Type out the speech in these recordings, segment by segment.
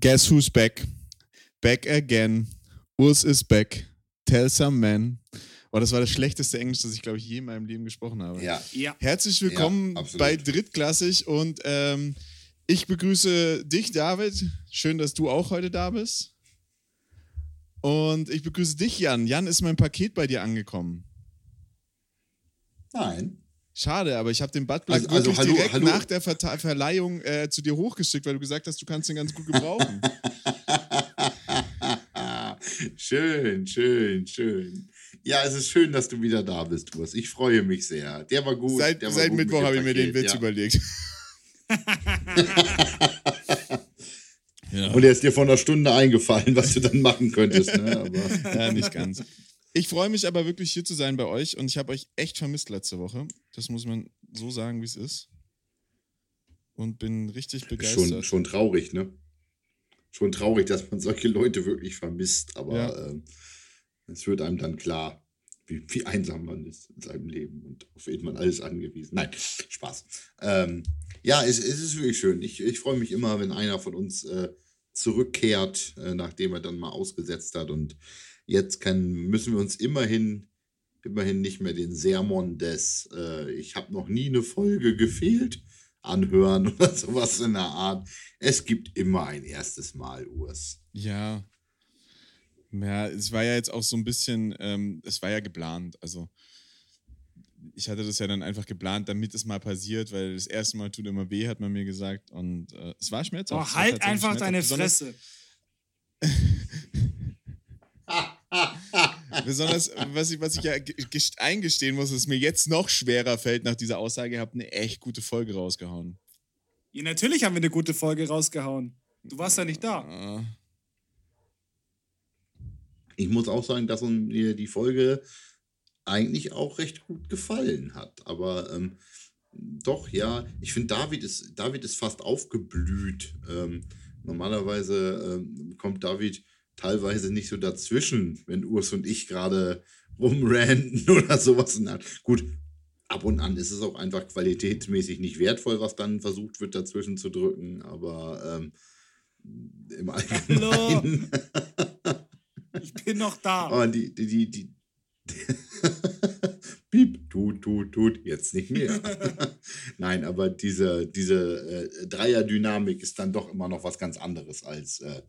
Guess who's back? Back again. Urs is back. Tell some man. Oh, das war das schlechteste Englisch, das ich, glaube ich, je in meinem Leben gesprochen habe. Ja. Ja. Herzlich willkommen Ja, bei Drittklassig und ähm, ich begrüße dich, David. Schön, dass du auch heute da bist. Und ich begrüße dich, Jan. Jan, ist mein Paket bei dir angekommen? Nein. Schade, aber ich habe den Buttplug Also- also wirklich hallo- direkt hallo. nach der Verta Verleihung äh, zu dir hochgeschickt, weil du gesagt hast, du kannst den ganz gut gebrauchen. schön, schön, schön. Ja, es ist schön, dass du wieder da bist, Urs. Ich freue mich sehr. Der war gut. seit war seit gut mit Mittwoch habe ich mir den Witz ja. überlegt. ja. Und er ist dir vor einer Stunde eingefallen, was du dann machen könntest. Ne? Aber ja, nicht ganz. Ich freue mich aber wirklich hier zu sein bei euch und ich habe euch echt vermisst letzte Woche. Das muss man so sagen, wie es ist. Und bin richtig begeistert. schon, schon traurig, ne? Schon traurig, dass man solche Leute wirklich vermisst. Aber Ja. ähm, es wird einem dann klar, wie, wie einsam man ist in seinem Leben und auf wen man alles angewiesen. Nein, Spaß. Ähm, ja, es, es ist wirklich schön. Ich, ich freue mich immer, wenn einer von uns äh, zurückkehrt, äh, nachdem er dann mal ausgesetzt hat. Und jetzt kann, müssen wir uns immerhin, immerhin nicht mehr den Sermon des äh, Ich habe noch nie eine Folge gefehlt anhören oder sowas in der Art. Es gibt immer ein erstes Mal, Urs. Ja. Ja, es war ja jetzt auch so ein bisschen, ähm, es war ja geplant. Also, ich hatte das ja dann einfach geplant, damit es mal passiert, weil das erste Mal tut immer weh, hat man mir gesagt. Und äh, es war schmerzhaft. Oh, halt einfach deine. Fresse. Besonders, was ich, was ich ja ge- gest- eingestehen muss, ist mir jetzt noch schwerer fällt nach dieser Aussage, ihr habt eine echt gute Folge rausgehauen. Ja, natürlich haben wir eine gute Folge rausgehauen. Du warst ja nicht da. Ah, Ich muss auch sagen, dass mir die Folge eigentlich auch recht gut gefallen hat. Aber ähm, doch, ja, ich finde, David ist, David ist fast aufgeblüht. Ähm, normalerweise ähm, kommt David teilweise nicht so dazwischen, wenn Urs und ich gerade rumranten oder sowas. Gut, ab und an ist es auch einfach qualitätsmäßig nicht wertvoll, was dann versucht wird, dazwischen zu drücken. Aber ähm, im Allgemeinen. Ich bin noch da. Aber die, die, die, die Piep, tut, tut, tut, jetzt nicht mehr. Nein, aber diese, diese äh, Dreierdynamik ist dann doch immer noch was ganz anderes als äh,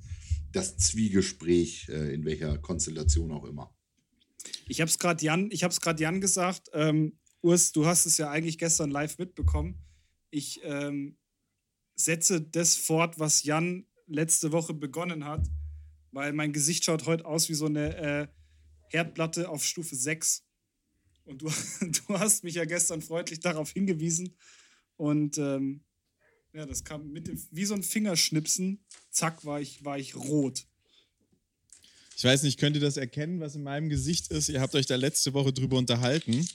das Zwiegespräch, äh, in welcher Konstellation auch immer. Ich habe es gerade Jan, Jan gesagt. Ähm, Urs, du hast es ja eigentlich gestern live mitbekommen. Ich ähm, setze das fort, was Jan letzte Woche begonnen hat, weil mein Gesicht schaut heute aus wie so eine äh, Herdplatte auf Stufe 6. Und du, du hast mich ja gestern freundlich darauf hingewiesen. Und ähm, ja, das kam mit dem, wie so ein Fingerschnipsen. Zack, war ich, war ich rot. Ich weiß nicht, könnt ihr das erkennen, was in meinem Gesicht ist? Ihr habt euch da letzte Woche drüber unterhalten.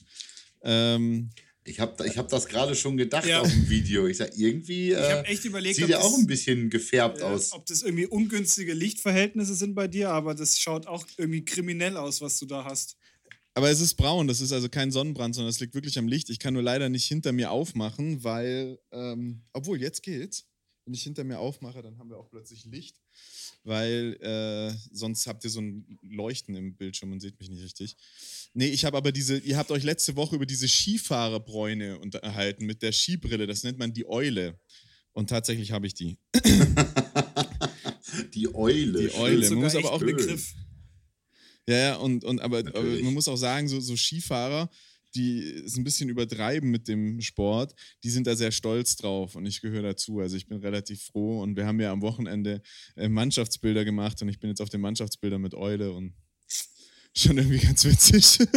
Ähm, Ich habe ich hab das gerade schon gedacht Ja. auf dem Video. Ich sag, irgendwie Ich äh, habe echt überlegt, sieht er auch ein bisschen gefärbt Ja, aus. Ob das irgendwie ungünstige Lichtverhältnisse sind bei dir, aber das schaut auch irgendwie kriminell aus, was du da hast. Aber es ist braun, das ist also kein Sonnenbrand, sondern es liegt wirklich am Licht. Ich kann nur leider nicht hinter mir aufmachen, weil, ähm, obwohl jetzt geht's. Wenn ich hinter mir aufmache, dann haben wir auch plötzlich Licht, weil äh, sonst habt ihr so ein Leuchten im Bildschirm und seht mich nicht richtig. Nee, ich habe aber diese, ihr habt euch letzte Woche über diese Skifahrerbräune unterhalten mit der Skibrille, das nennt man die Eule. Und tatsächlich habe ich die. Die Eule. Die. Eule. Man muss aber auch schön. Begriff. Ja, ja, und, und aber, aber man muss auch sagen, so, so Skifahrer, die es ein bisschen übertreiben mit dem Sport, die sind da sehr stolz drauf und ich gehöre dazu. Also ich bin relativ froh und wir haben ja am Wochenende äh, Mannschaftsbilder gemacht und ich bin jetzt auf den Mannschaftsbildern mit Eule und schon irgendwie ganz witzig.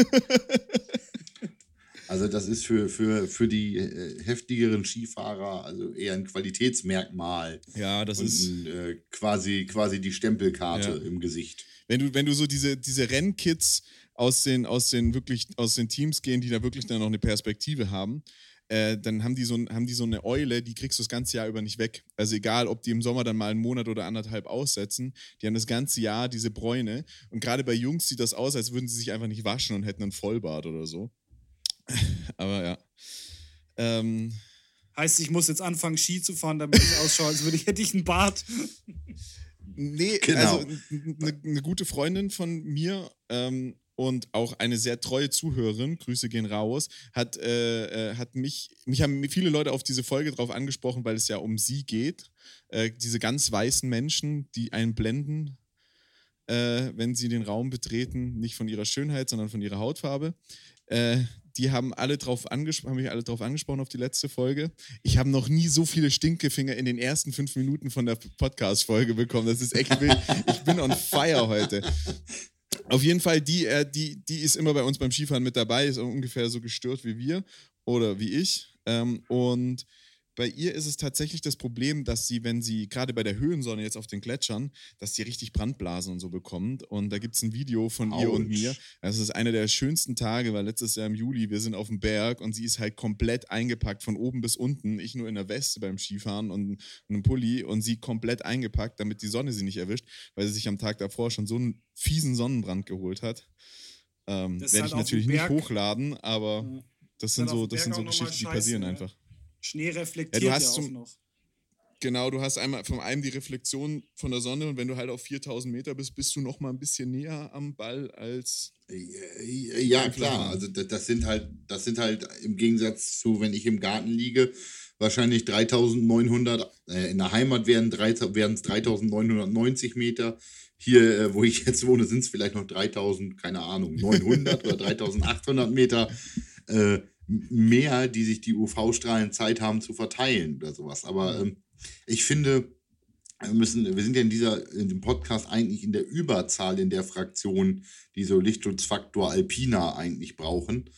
Also das ist für, für, für die äh, heftigeren Skifahrer also eher ein Qualitätsmerkmal. ja, das ist, ein, äh, quasi, quasi die Stempelkarte Ja. im Gesicht. Wenn du, wenn du so diese, diese Rennkids aus den, aus den wirklich, aus den Teams gehen, die da wirklich dann noch eine Perspektive haben, äh, dann haben die, so, haben die so eine Eule, die kriegst du das ganze Jahr über nicht weg. Also egal, ob die im Sommer dann mal einen Monat oder anderthalb aussetzen, die haben das ganze Jahr diese Bräune. Und gerade bei Jungs sieht das aus, als würden sie sich einfach nicht waschen und hätten einen Vollbart oder so. Aber ja. Ähm, Heißt, ich muss jetzt anfangen, Ski zu fahren, damit ich ausschaue, als würde ich, hätte ich einen Bart. Nee, Genau. also eine ne gute Freundin von mir ähm, und auch eine sehr treue Zuhörerin, Grüße gehen raus, hat, äh, äh, hat mich, mich haben viele Leute auf diese Folge drauf angesprochen, weil es ja um sie geht. Äh, diese ganz weißen Menschen, die einen blenden, äh, wenn sie den Raum betreten, nicht von ihrer Schönheit, sondern von ihrer Hautfarbe. Die haben alle drauf angesprochen, haben mich alle drauf angesprochen auf die letzte Folge. Ich habe noch nie so viele Stinkefinger in den ersten fünf Minuten von der Podcast-Folge bekommen. Das ist echt wild. Ich bin on fire heute. Auf jeden Fall, die, äh, die, die ist immer bei uns beim Skifahren mit dabei, ist ungefähr so gestört wie wir oder wie ich. Ähm, und bei ihr ist es tatsächlich das Problem, dass sie, wenn sie gerade bei der Höhensonne jetzt auf den Gletschern, dass sie richtig Brandblasen und so bekommt. Und da gibt es ein Video von ihr und mir. Das ist einer der schönsten Tage, weil letztes Jahr im Juli, wir sind auf dem Berg und sie ist halt komplett eingepackt von oben bis unten. Ich nur in der Weste beim Skifahren und einem Pulli und sie komplett eingepackt, damit die Sonne sie nicht erwischt, weil sie sich am Tag davor schon so einen fiesen Sonnenbrand geholt hat. Ähm, Werde halt ich natürlich nicht hochladen, aber das sind halt so, das sind so Geschichten, die passieren ne? einfach. Schnee reflektiert Ja, ja, du hast auch zum- noch. Genau, du hast einmal von einem die Reflexion von der Sonne und wenn du halt auf 4000 Meter bist, bist du noch mal ein bisschen näher am Ball als. Äh, Ja, klar. Also das, das sind halt, das sind halt im Gegensatz zu, wenn ich im Garten liege, wahrscheinlich 3900, äh, in der Heimat wären es 3990 Meter. Hier, äh, wo ich jetzt wohne, sind es vielleicht noch 3000, keine Ahnung, 900 oder 3800 Meter äh, mehr, die sich die UV-Strahlen Zeit haben zu verteilen oder sowas. Aber ähm, ich finde, wir müssen, wir sind ja in dieser, in dem Podcast eigentlich in der Überzahl in der Fraktion, die so Lichtschutzfaktor Alpina eigentlich brauchen.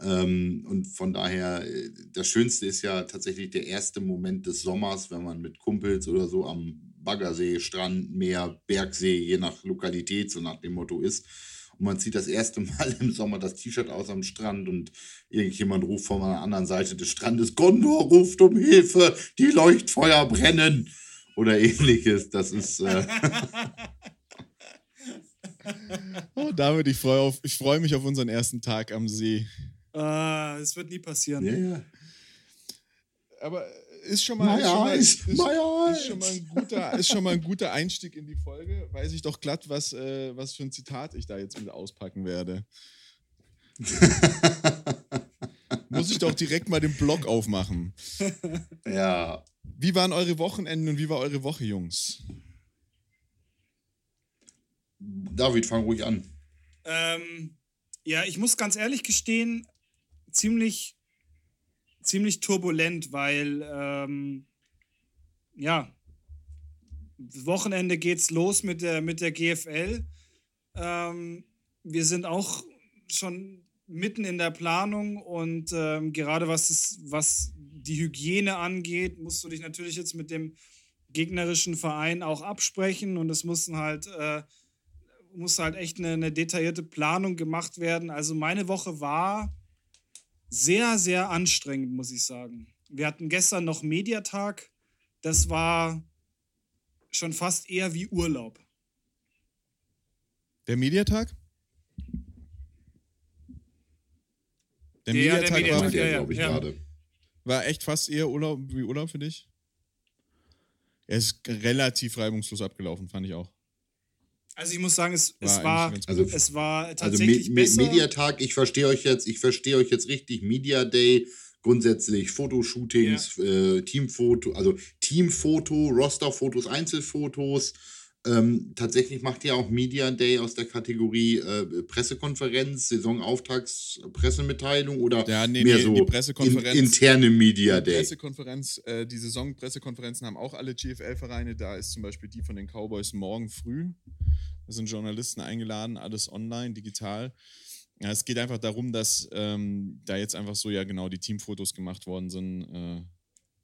Ähm, und von daher, äh, das Schönste ist ja tatsächlich der erste Moment des Sommers, wenn man mit Kumpels oder so am Baggersee, Strand, Meer, Bergsee, je nach Lokalität, so nach dem Motto ist. Und man zieht das erste Mal im Sommer das T-Shirt aus am Strand und irgendjemand ruft von der anderen Seite des Strandes, Gondor ruft um Hilfe, die Leuchtfeuer brennen oder ähnliches. Das ist, äh, Oh, David, ich freue freue mich auf unseren ersten Tag am See. Äh, Es wird nie passieren. ja, ja. Aber ist schon mal, My ist schon mal, eyes, ist, my ist schon mal ein guter, ist schon mal ein guter Einstieg in die Folge. Weiß ich doch glatt, was, äh, was für ein Zitat ich da jetzt mit auspacken werde. Muss ich doch direkt mal den Blog aufmachen. ja. Wie waren eure Wochenenden und wie war eure Woche, Jungs? David, fang ruhig an. Ähm, ja, ich muss ganz ehrlich gestehen, ziemlich, ziemlich turbulent, weil ähm, ja, Wochenende geht's los mit der, mit der GFL. Ähm, wir sind auch schon mitten in der Planung und ähm, gerade was, es, was die Hygiene angeht, musst du dich natürlich jetzt mit dem gegnerischen Verein auch absprechen und es mussten halt äh, muss halt echt eine, eine detaillierte Planung gemacht werden. Also meine Woche war sehr, sehr anstrengend, muss ich sagen. Wir hatten gestern noch Mediatag. Das war schon fast eher wie Urlaub. Der Mediatag? Der der Mediatag, Mediatag, war, ja, ja, glaube ich, ja. gerade. war echt fast eher Urlaub wie Urlaub für dich? Er ist relativ reibungslos abgelaufen, fand ich auch. Also ich muss sagen, es, es eigentlich war, Also, es war also tatsächlich Me Me besser. Mediatag, ich verstehe euch jetzt, ich verstehe euch jetzt richtig. Media Day, grundsätzlich Fotoshootings, äh, Teamfoto, also Teamfoto, Rosterfotos, Einzelfotos. Ähm, tatsächlich macht ihr auch Media Day aus der Kategorie äh, Pressekonferenz, Saisonauftakts, Pressemitteilung oder Ja, nee, mehr nee, so die Pressekonferenz. in, interne Media die Day. Pressekonferenz, äh, die Saisonpressekonferenzen haben auch alle GFL-Vereine. Da ist zum Beispiel die von den Cowboys morgen früh. Da sind Journalisten eingeladen, alles online, digital. Ja, es geht einfach darum, dass ähm, da jetzt einfach so, ja genau, die Teamfotos gemacht worden sind. Äh,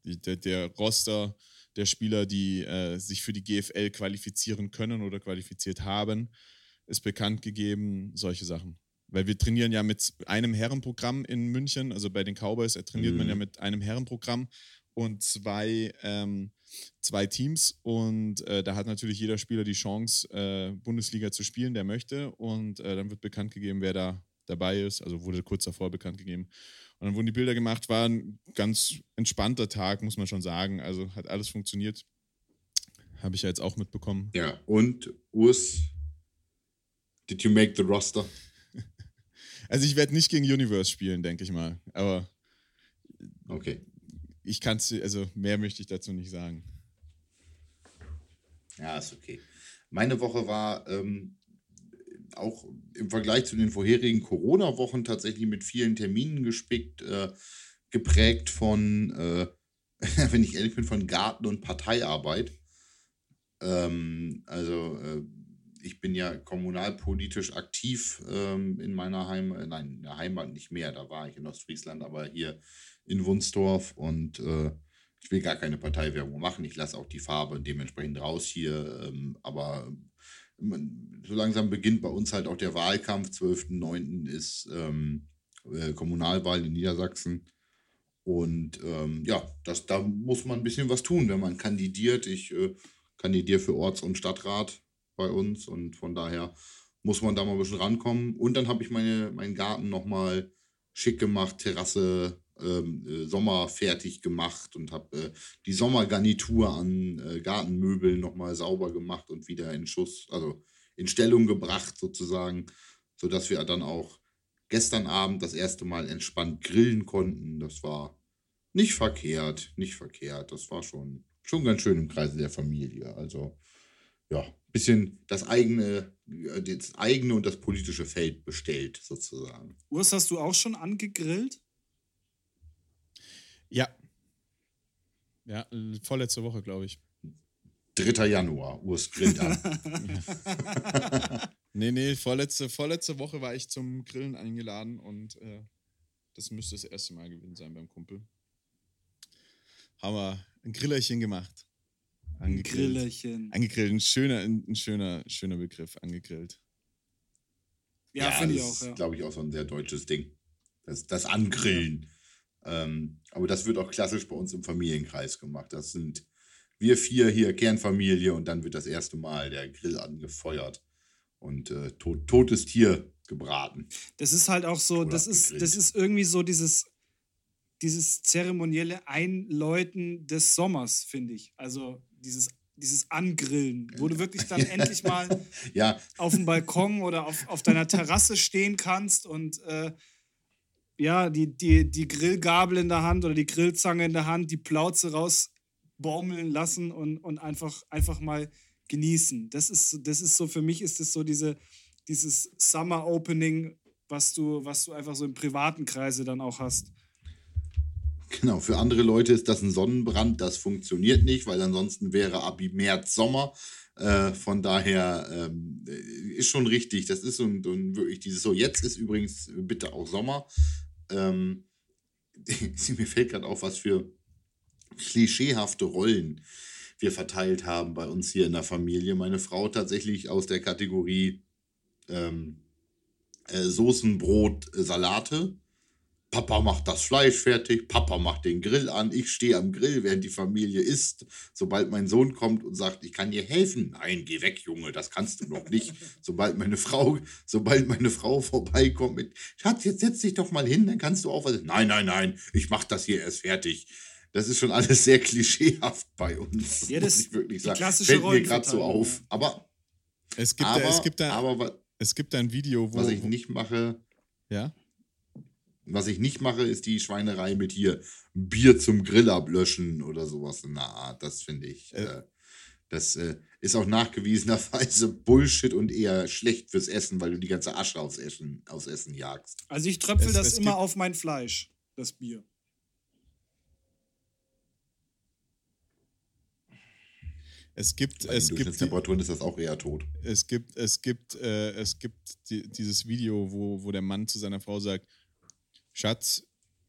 die, der, der Roster der Spieler, die äh, sich für die GFL qualifizieren können oder qualifiziert haben, ist bekannt gegeben, solche Sachen. Weil wir trainieren ja mit einem Herrenprogramm in München, also bei den Cowboys trainiert man Mhm. ja mit einem Herrenprogramm und zwei, ähm, zwei Teams. Und äh, da hat natürlich jeder Spieler die Chance, äh, Bundesliga zu spielen, der möchte. Und äh, dann wird bekannt gegeben, wer da dabei ist. Also wurde kurz davor bekannt gegeben. Und dann wurden die Bilder gemacht, war ein ganz entspannter Tag, muss man schon sagen. Also hat alles funktioniert. Habe ich ja jetzt auch mitbekommen. Ja, und Urs, did you make the roster? Also ich werde nicht gegen Universe spielen, denke ich mal. Aber Okay. ich kann es, also mehr möchte ich dazu nicht sagen. Ja, ist okay. Meine Woche war ähm, auch im Vergleich zu den vorherigen Corona-Wochen tatsächlich mit vielen Terminen gespickt, äh, geprägt von, äh, wenn ich ehrlich bin, von Garten- und Parteiarbeit. Ähm, also äh, ich bin ja kommunalpolitisch aktiv ähm, in meiner Heimat, nein, in der Heimat nicht mehr, da war ich in Ostfriesland, aber hier in Wunsdorf und äh, ich will gar keine Parteiwerbung machen. Ich lasse auch die Farbe dementsprechend raus hier. Ähm, aber so langsam beginnt bei uns halt auch der Wahlkampf. 12.09. ist ähm, äh, Kommunalwahl in Niedersachsen. Und ähm, ja, das, da muss man ein bisschen was tun, wenn man kandidiert. Ich äh, kandidiere für Orts- und Stadtrat bei uns und von daher muss man da mal ein bisschen rankommen. Und dann habe ich meine, meinen Garten nochmal schick gemacht, Terrasse ähm, äh, Sommer fertig gemacht und habe äh, die Sommergarnitur an äh, Gartenmöbeln nochmal sauber gemacht und wieder in Schuss, also in Stellung gebracht sozusagen, sodass wir dann auch gestern Abend das erste Mal entspannt grillen konnten. Das war nicht verkehrt, nicht verkehrt. Das war schon, schon ganz schön im Kreise der Familie. Also ja, bisschen das eigene, äh, das eigene und das politische Feld bestellt sozusagen. Urs, hast du auch schon angegrillt? Ja. Ja, vorletzte Woche, glaube ich. 3. Januar, Urs grillt an. Nee, nee, vorletzte, vorletzte Woche war ich zum Grillen eingeladen und äh, das müsste das erste Mal gewesen sein beim Kumpel. Haben wir ein Grillerchen gemacht. Angegrillt. Grillerchen. Angegrillt, ein schöner, ein, ein schöner, schöner Begriff, angegrillt. Ja, finde ich das auch, ist, ja. glaube ich, auch so ein sehr deutsches Ding. Das, das Angrillen. Ähm, aber das wird auch klassisch bei uns im Familienkreis gemacht. Das sind wir vier hier, Kernfamilie, und dann wird das erste Mal der Grill angefeuert und äh, tot, totes Tier gebraten. Das ist halt auch so, Oder das ist, gegrillt. das ist irgendwie so dieses, dieses zeremonielle Einläuten des Sommers, finde ich. Also dieses, dieses Angrillen, wo du wirklich dann endlich mal Ja, auf dem Balkon oder auf, auf deiner Terrasse stehen kannst und äh, ja, die, die, die Grillgabel in der Hand oder die Grillzange in der Hand, die Plauze rausbaumeln lassen und, und einfach, einfach mal genießen. Das ist, das ist so, für mich ist das so diese, dieses Summer Opening, was du, was du einfach so im privaten Kreise dann auch hast. Genau, für andere Leute ist das ein Sonnenbrand, das funktioniert nicht, weil ansonsten wäre ab März Sommer. Äh, von daher ähm, äh, ist schon richtig. Das ist so ein wirklich dieses so. Jetzt ist übrigens bitte auch Sommer. Ähm, mir fällt gerade auf, was für klischeehafte Rollen wir verteilt haben bei uns hier in der Familie. Meine Frau tatsächlich aus der Kategorie ähm, äh, Soßen, Brot, äh, Salate. Papa macht das Fleisch fertig, Papa macht den Grill an, ich stehe am Grill, während die Familie isst. Sobald mein Sohn kommt und sagt, ich kann dir helfen, nein, geh weg, Junge, das kannst du noch nicht. sobald meine Frau, sobald meine Frau vorbeikommt mit, Schatz, jetzt setz dich doch mal hin, dann kannst du auch was. Nein, nein, nein, ich mach das hier erst fertig. Das ist schon alles sehr klischeehaft bei uns, Ja, das- muss ich wirklich die sagen. klassische Fällt mir gerade so auf. Aber, Es gibt, aber, da, es, gibt da, aber es gibt da ein Video, wo. was ich nicht mache, Ja? Was ich nicht mache, ist die Schweinerei mit hier Bier zum Grill ablöschen oder sowas in der Art. Das finde ich. Äh. Äh, das äh, ist auch nachgewiesenerweise Bullshit und eher schlecht fürs Essen, weil du die ganze Asche aufs Essen, aufs Essen jagst. Also ich tröpfel Es- das es immer auf mein Fleisch, das Bier. Es gibt, Bei den es gibt, Durchschnittstemperaturen ist das auch eher tot. es gibt, es gibt, äh, es gibt die, dieses Video, wo, wo der Mann zu seiner Frau sagt, Schatz,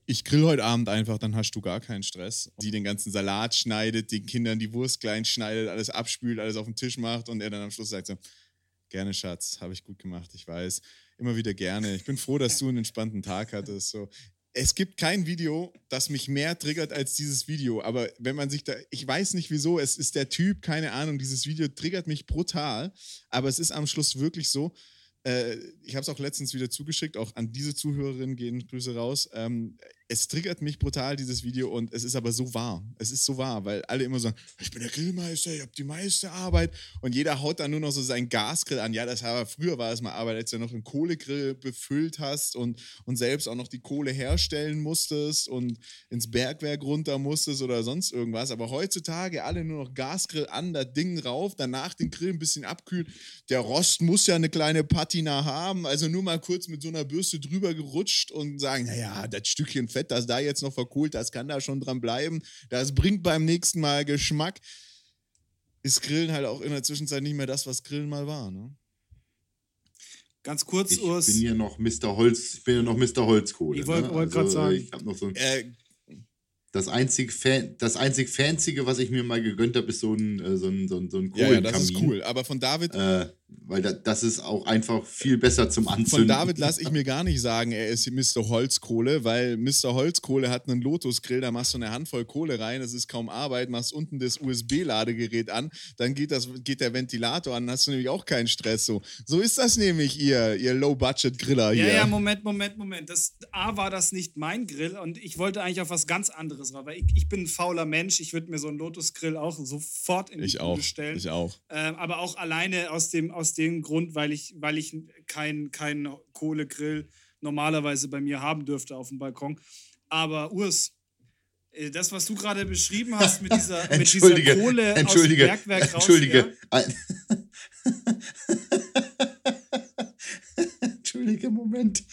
ich grill heute Abend einfach, dann hast du gar keinen Stress. Die den ganzen Salat schneidet, den Kindern die Wurst klein schneidet, alles abspült, alles auf den Tisch macht und er dann am Schluss sagt so, gerne Schatz, habe ich gut gemacht, ich weiß, immer wieder gerne. Ich bin froh, dass du einen entspannten Tag hattest. So. Es gibt kein Video, das mich mehr triggert als dieses Video. Aber wenn man sich da, ich weiß nicht wieso, es ist der Typ, keine Ahnung, dieses Video triggert mich brutal. Aber es ist am Schluss wirklich so. Äh, ich habe es auch letztens wieder zugeschickt, auch an diese Zuhörerin gehen Grüße raus. Ähm, es triggert mich brutal, dieses Video, und es ist aber so wahr. Es ist so wahr, weil alle immer sagen, ich bin der Grillmeister, ich habe die meiste Arbeit. Und jeder haut dann nur noch so seinen Gasgrill an. Ja, das war früher war es mal Arbeit, als du noch einen Kohlegrill befüllt hast und, und selbst auch noch die Kohle herstellen musstest und ins Bergwerk runter musstest oder sonst irgendwas. Aber heutzutage alle nur noch Gasgrill an, das Ding rauf, danach den Grill ein bisschen abkühlen. Der Rost muss ja eine kleine Patina haben, also nur mal kurz mit so einer Bürste drüber gerutscht und sagen, naja, das Stückchen Fett Fett, das da jetzt noch verkohlt, das kann da schon dran bleiben. Das bringt beim nächsten Mal Geschmack. Ist Grillen halt auch in der Zwischenzeit nicht mehr das, was Grillen mal war, ne? Ganz kurz, Ich Urs. bin hier noch Mr. Holz, ich bin ja noch Mr. Holzkohle. Ich wollt- ne? wollt sagen. Ich habe noch so ein, Äh, das einzig Fan, das einzig Fanzige, was ich mir mal gegönnt habe, ist so ein, äh, so ein, so ein, so ein ja, ja, das ist Kohlenkamin. cool. Aber von David, Äh, weil da, das ist auch einfach viel besser zum Anzünden. Von David lasse ich mir gar nicht sagen, er ist Mr. Holzkohle, weil Mr. Holzkohle hat einen Lotus-Grill, da machst du eine Handvoll Kohle rein, das ist kaum Arbeit, machst unten das USB-Ladegerät an, dann geht, das, geht der Ventilator an, dann hast du nämlich auch keinen Stress. So, so ist das nämlich, ihr, ihr Low-Budget-Griller hier. Ja, ja, Moment, Moment, Moment. Das, A war das nicht mein Grill und ich wollte eigentlich auf was ganz anderes weil ich, ich bin ein fauler Mensch. Ich würde mir so einen Lotus-Grill auch sofort in die ich auch. Bude stellen. Ich auch. Ähm, aber auch alleine aus dem, aus dem Grund, weil ich, weil ich keinen kein Kohlegrill normalerweise bei mir haben dürfte auf dem Balkon. Aber Urs, äh, das, was du gerade beschrieben hast mit dieser, mit dieser Kohle Entschuldige, aus dem Bergwerk raus. Entschuldige. Entschuldige, Moment.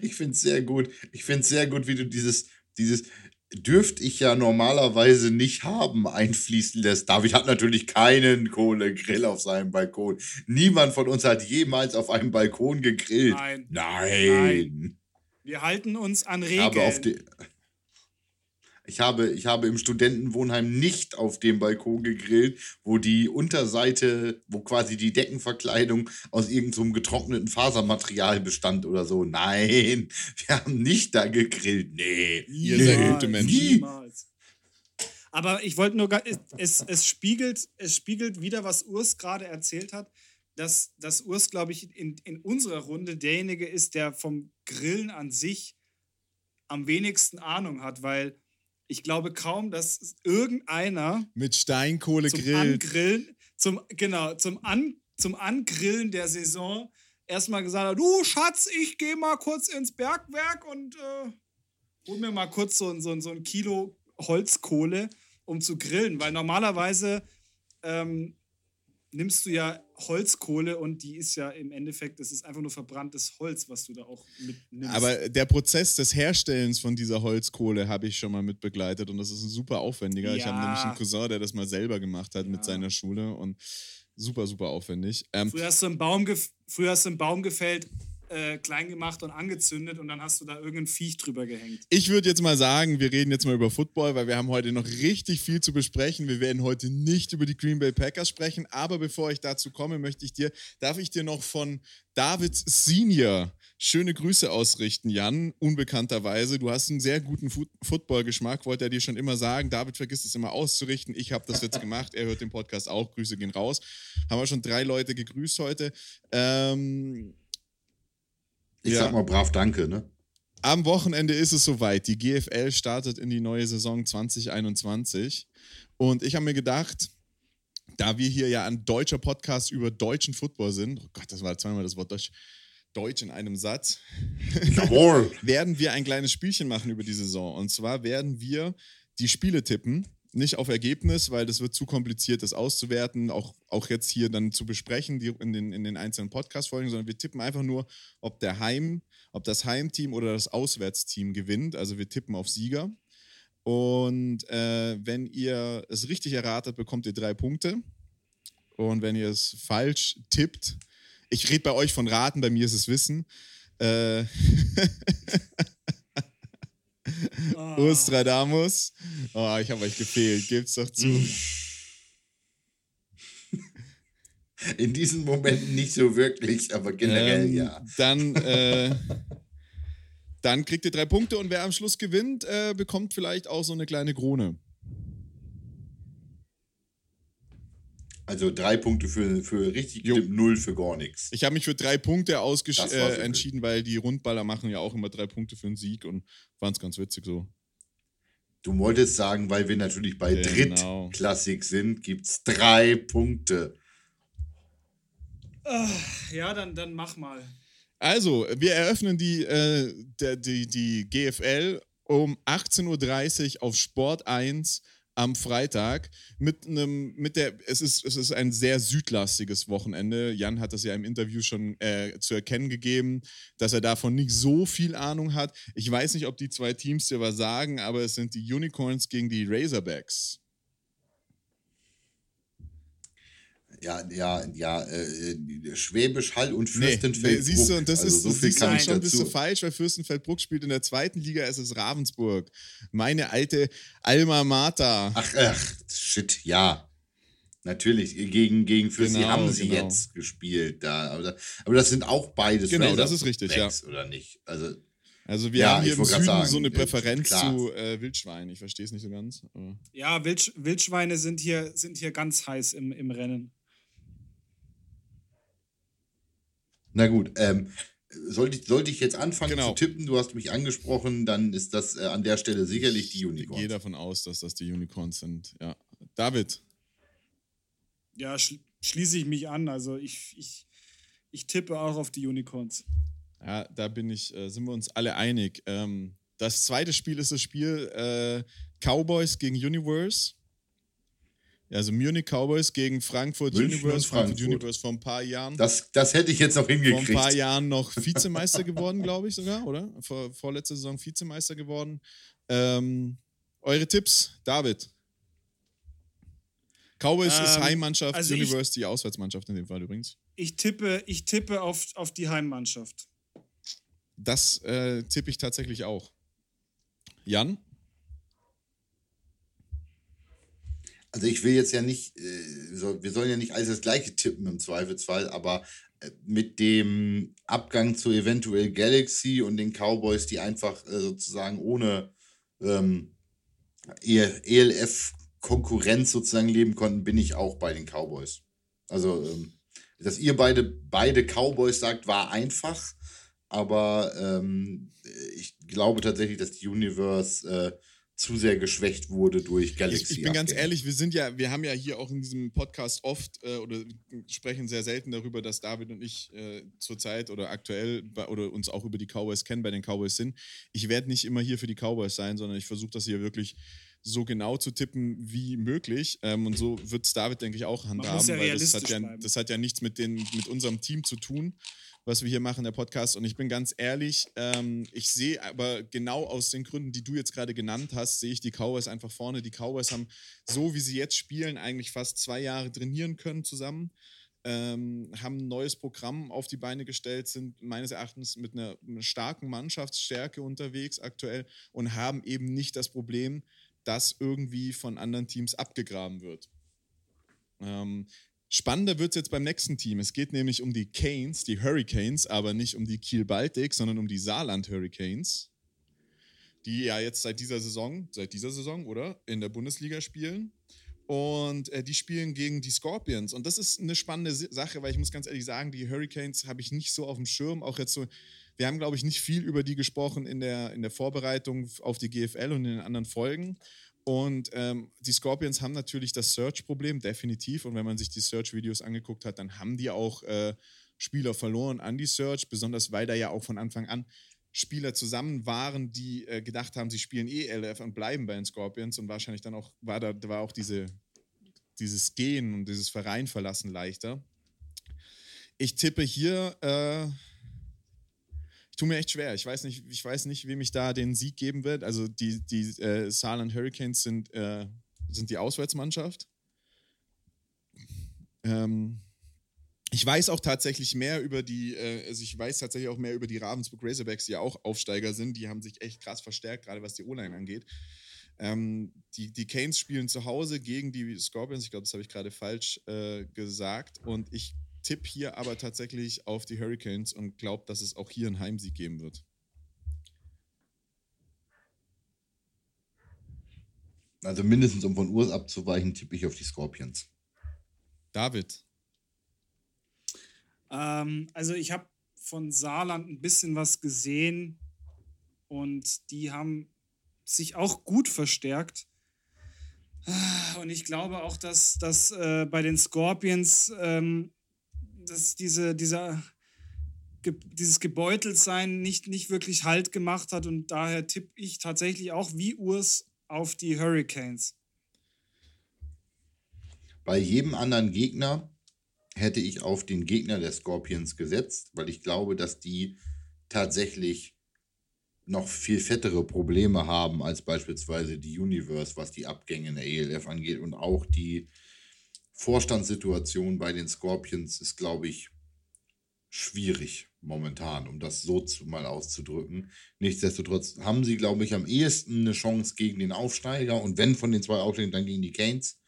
Ich finde es sehr gut. Ich finde es sehr gut, wie du dieses, dieses dürfte ich ja normalerweise nicht haben, einfließen lässt. David hat natürlich keinen Kohlegrill auf seinem Balkon. Niemand von uns hat jemals auf einem Balkon gegrillt. Nein. Nein. Wir halten uns an Ich habe, auf Regeln. Ich, habe, ich habe im Studentenwohnheim nicht auf dem Balkon gegrillt, wo die Unterseite, wo quasi die Deckenverkleidung aus irgendeinem getrockneten Fasermaterial bestand oder so. Nein, wir haben nicht da gegrillt. Nee. Ihr nee. seid gute Menschen. Niemals. Aber ich wollte nur, es, es, spiegelt, es spiegelt wieder, was Urs gerade erzählt hat, dass, dass Urs, glaube ich, in, in unserer Runde derjenige ist, der vom Grillen an sich am wenigsten Ahnung hat, weil ich glaube kaum, dass irgendeiner Mit Steinkohle zum grillt. Angrillen, zum, genau, zum, An, zum Angrillen der Saison erstmal gesagt hat, du Schatz, ich gehe mal kurz ins Bergwerk und äh, hol mir mal kurz so, ein- so, so ein Kilo Holzkohle, um zu grillen. Weil normalerweise ähm, nimmst du ja Holzkohle und die ist ja im Endeffekt, das ist einfach nur verbranntes Holz, was du da auch mitnimmst. Aber der Prozess des Herstellens von dieser Holzkohle habe ich schon mal mitbegleitet und das ist ein super aufwendiger. Ich habe Ja. nämlich einen Cousin, der das mal selber gemacht hat mit Ja. seiner Schule und super, super aufwendig. Ähm, Früher hast du einen Baum, früher hast du einen Baum gefällt, äh, klein gemacht und angezündet und dann hast du da irgendein Viech drüber gehängt. Ich würde jetzt mal sagen, wir reden jetzt mal über Football, weil wir haben heute noch richtig viel zu besprechen. Wir werden heute nicht über die Green Bay Packers sprechen, aber bevor ich dazu komme, möchte ich dir, darf ich dir noch von Davids Senior schöne Grüße ausrichten, Jan, unbekannterweise. Du hast einen sehr guten Fu- Football-Geschmack, wollte er dir schon immer sagen. David vergisst es immer auszurichten. Ich habe das jetzt gemacht. Er hört den Podcast auch. Grüße gehen raus. Haben wir schon drei Leute gegrüßt heute. Ähm, Ich Ja. sag mal brav Danke, ne? am Wochenende ist es soweit. Die GFL startet in die neue Saison 2021. Und ich habe mir gedacht, da wir hier ja ein deutscher Podcast über deutschen Football sind, oh Gott, das war zweimal das Wort Deutsch, Deutsch in einem Satz, werden wir ein kleines Spielchen machen über die Saison. Und zwar werden wir die Spiele tippen. Nicht auf Ergebnis, weil das wird zu kompliziert, das auszuwerten, auch, auch jetzt hier dann zu besprechen die, in, den, in den einzelnen Podcast-Folgen, sondern wir tippen einfach nur, ob der Heim, ob das Heimteam oder das Auswärtsteam gewinnt. Also wir tippen auf Sieger. Und äh, wenn ihr es richtig erratet, bekommt ihr drei Punkte. Und wenn ihr es falsch tippt, ich rede bei euch von Raten, bei mir ist es Wissen. Äh, Ah. Ostradamus. Oh, ich habe euch gefehlt, gebt's doch zu. In diesen Momenten nicht so wirklich, aber generell Ähm, ja. Dann, äh, dann kriegt ihr drei Punkte und wer am Schluss gewinnt, äh, bekommt vielleicht auch so eine kleine Krone. Also drei Punkte für, für richtig Jo. null für gar nichts. Ich habe mich für drei Punkte ausgesch äh, entschieden, weil die Rundballer machen ja auch immer drei Punkte für einen Sieg und fand es ganz witzig so. Du wolltest sagen, weil wir natürlich bei Genau. Drittklassik sind, gibt es drei Punkte. Ah, ja, dann, dann mach mal. Also, wir eröffnen die, äh, der, die, die GFL um 18.30 Uhr auf Sport 1 am Freitag mit einem, mit der, es ist, es ist ein sehr südlastiges Wochenende. Jan hat das ja im Interview schon äh, zu erkennen gegeben, dass er davon nicht so viel Ahnung hat. Ich weiß nicht, ob die zwei Teams dir was sagen, aber es sind die Unicorns gegen die Razorbacks. Ja, ja, ja, äh, Schwäbisch Hall und Nee, Fürstenfeld. nee, siehst du, und das also ist so viel kann ich schon bist du dazu. falsch, weil Fürstenfeldbruck spielt in der zweiten Liga, es ist Ravensburg. Meine alte Alma Mater. Ach, ach, shit, ja. Natürlich, gegen, gegen Fürst, die Genau, haben sie genau. jetzt gespielt. Da, aber, aber das sind auch beides Genau, das ist richtig, ja. Oder nicht? Also, Also wir Ja, haben hier im Süden sagen, so eine äh, Präferenz klar. zu äh, Wildschwein. Ich verstehe es nicht so ganz. aber- Ja, Wildsch Wildschweine sind hier, sind hier ganz heiß im, im Rennen. Na gut, ähm, sollte, ich, sollte ich jetzt anfangen Genau. zu tippen? Du hast mich angesprochen, dann ist das äh, an der Stelle sicherlich die Ich Unicorns. gehe davon aus, dass das die Unicorns sind. Ja. David, Ja, schl schließe ich mich an. Also ich, ich, ich tippe auch auf die Unicorns. ja, da bin ich, äh, sind wir uns alle einig. Ähm, das zweite Spiel ist das Spiel äh, Cowboys gegen Universe. Also Munich Cowboys gegen Frankfurt München Universe. Frankfurt Frankfurt. Universe vor ein paar Jahren. Das, das hätte ich jetzt noch vor ein hingekriegt. paar Jahren noch Vizemeister geworden, glaube ich sogar, oder? Vor, vorletzte Saison Vizemeister geworden. Ähm, eure Tipps, David. Cowboys ist Ähm, Heimmannschaft, also ich- Universe die Auswärtsmannschaft in dem Fall übrigens. Ich tippe, ich tippe auf, auf die Heimmannschaft. Das äh, tippe ich tatsächlich auch. Jan? Also ich will jetzt ja nicht, äh, wir sollen ja nicht alles das gleiche tippen im Zweifelsfall, aber äh, mit dem Abgang zu eventuell Galaxy und den Cowboys, die einfach äh, sozusagen ohne ähm, ELF-Konkurrenz sozusagen leben konnten, bin ich auch bei den Cowboys. Also, ähm, dass ihr beide, beide Cowboys sagt, war einfach, aber ähm, ich glaube tatsächlich, dass die Universe äh, zu sehr geschwächt wurde durch Galaxy. Ich, ich bin ganz ehrlich, wir sind ja, wir haben ja hier auch in diesem Podcast oft äh, oder sprechen sehr selten darüber, dass David und ich äh, zurzeit oder aktuell bei, oder uns auch über die Cowboys kennen, bei den Cowboys sind. Ich werde nicht immer hier für die Cowboys sein, sondern ich versuche das hier wirklich so genau zu tippen wie möglich. Ähm, und so wird es David, denke ich, auch handhaben, ja weil das hat ja, das hat ja nichts mit, den, mit unserem Team zu tun, was wir hier machen, der Podcast. Und ich bin ganz ehrlich, ähm, ich sehe aber genau aus den Gründen, die du jetzt gerade genannt hast, sehe ich die Cowboys einfach vorne. Die Cowboys haben, so wie sie jetzt spielen, eigentlich fast zwei Jahre trainieren können zusammen. Ähm, haben ein neues Programm auf die Beine gestellt, sind meines Erachtens mit einer, starken Mannschaftsstärke unterwegs aktuell und haben eben nicht das Problem, dass irgendwie von anderen Teams abgegraben wird. Ähm, spannender wird es jetzt beim nächsten Team. Es geht nämlich um die Canes, die Hurricanes, aber nicht um die Kiel Baltic, sondern um die Saarland Hurricanes, die ja jetzt seit dieser Saison, seit dieser Saison, oder? In der Bundesliga spielen. Und äh, die spielen gegen die Scorpions. Und das ist eine spannende Sache, weil ich muss ganz ehrlich sagen, die Hurricanes habe ich nicht so auf dem Schirm. Auch jetzt so, wir haben, glaube ich, nicht viel über die gesprochen in der, in der Vorbereitung auf die GFL und in den anderen Folgen. Und ähm, die Scorpions haben natürlich das Search-Problem, definitiv. Und wenn man sich die Search-Videos angeguckt hat, dann haben die auch äh, Spieler verloren an die Search, besonders weil da ja auch von Anfang an Spieler zusammen waren, die äh, gedacht haben, sie spielen eh LF und bleiben bei den Scorpions und wahrscheinlich dann auch, war da, war auch diese, dieses Gehen und dieses Verein verlassen leichter. Ich tippe hier, äh, tue mir echt schwer. Ich weiß nicht, ich weiß nicht, wem ich da den Sieg geben wird. Also die, die äh, Saarland Hurricanes sind, äh, sind die Auswärtsmannschaft. Ähm, ich weiß auch tatsächlich mehr über die, äh, also ich weiß tatsächlich auch mehr über die Ravensburg Razorbacks, die ja auch Aufsteiger sind. Die haben sich echt krass verstärkt, gerade was die O-Line angeht. Ähm, die, die Canes spielen zu Hause gegen die Scorpions. Ich glaube, das habe ich gerade falsch äh, gesagt. Und ich tippe hier aber tatsächlich auf die Hurricanes und glaube, dass es auch hier einen Heimsieg geben wird. Also mindestens um von Urs abzuweichen, tippe ich auf die Scorpions. David. Ähm, also ich habe von Saarland ein bisschen was gesehen und die haben sich auch gut verstärkt. Und ich glaube auch, dass, dass äh, bei den Scorpions ähm, dass diese, dieser, dieses Gebeuteltsein nicht, nicht wirklich Halt gemacht hat und daher tippe ich tatsächlich auch wie Urs auf die Hurricanes. Bei jedem anderen Gegner hätte ich auf den Gegner der Scorpions gesetzt, weil ich glaube, dass die tatsächlich noch viel fettere Probleme haben als beispielsweise die Universe, was die Abgänge in der ELF angeht und auch die Vorstandssituation bei den Scorpions ist, glaube ich, schwierig momentan, um das so zu, mal auszudrücken. Nichtsdestotrotz haben sie, glaube ich, am ehesten eine Chance gegen den Aufsteiger und wenn von den zwei Aufsteigern, dann gegen die Canes.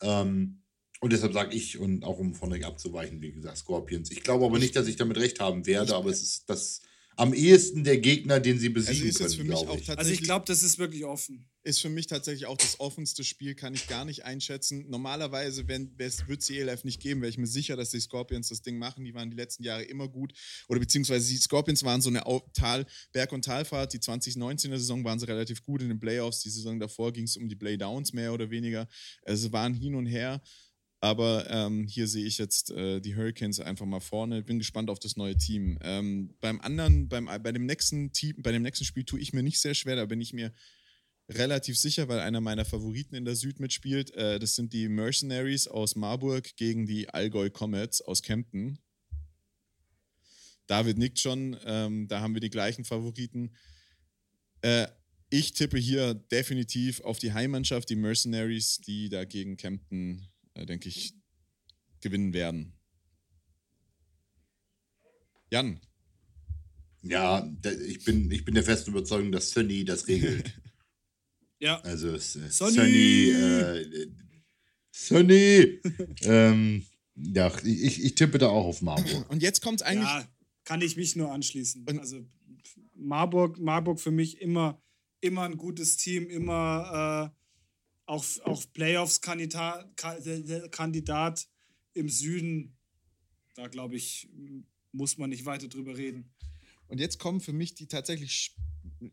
Ähm, und deshalb sage ich, und auch um von euch abzuweichen, wie gesagt, Scorpions. Ich glaube aber nicht, dass ich damit recht haben werde, aber es ist das am ehesten der Gegner, den sie besiegen Also ist es für können, mich glaube auch ich. Also ich glaube, das ist wirklich offen. ist für mich tatsächlich auch das offenste Spiel, kann ich gar nicht einschätzen. Normalerweise wird es die ELF nicht geben, wäre ich mir sicher, dass die Scorpions das Ding machen. Die waren die letzten Jahre immer gut. Oder beziehungsweise die Scorpions waren so eine Tal, Berg- und Talfahrt. Die 2019er Saison waren sie relativ gut in den Playoffs. Die Saison davor ging es um die Playdowns mehr oder weniger. Also waren hin und her. Aber ähm, hier sehe ich jetzt äh, die Hurricanes einfach mal vorne. Bin gespannt auf das neue Team. Ähm, beim anderen, beim, bei dem nächsten Team, bei dem nächsten Spiel tue ich mir nicht sehr schwer. Da bin ich mir relativ sicher, weil einer meiner Favoriten in der Süd mitspielt. Äh, das sind die Mercenaries aus Marburg gegen die Allgäu Comets aus Kempten. David nickt schon, ähm, da haben wir die gleichen Favoriten. Äh, ich tippe hier definitiv auf die Heimmannschaft, die Mercenaries, die da gegen Kempten, äh, denke ich, gewinnen werden. Jan, Ja, ich bin, ich bin der festen Überzeugung, dass Sunny das regelt. Ja. Also es, äh, Sonny! Sunny, äh, Sunny. ähm, ja, ich, ich tippe da auch auf Marburg. und jetzt kommt eigentlich. Ja, kann ich mich nur anschließen. Und- also Marburg, Marburg für mich immer, immer ein gutes Team, immer äh, auch, auch Playoffs-Kandidat im Süden. Da glaube ich, muss man nicht weiter drüber reden. Und jetzt kommen für mich die tatsächlich sch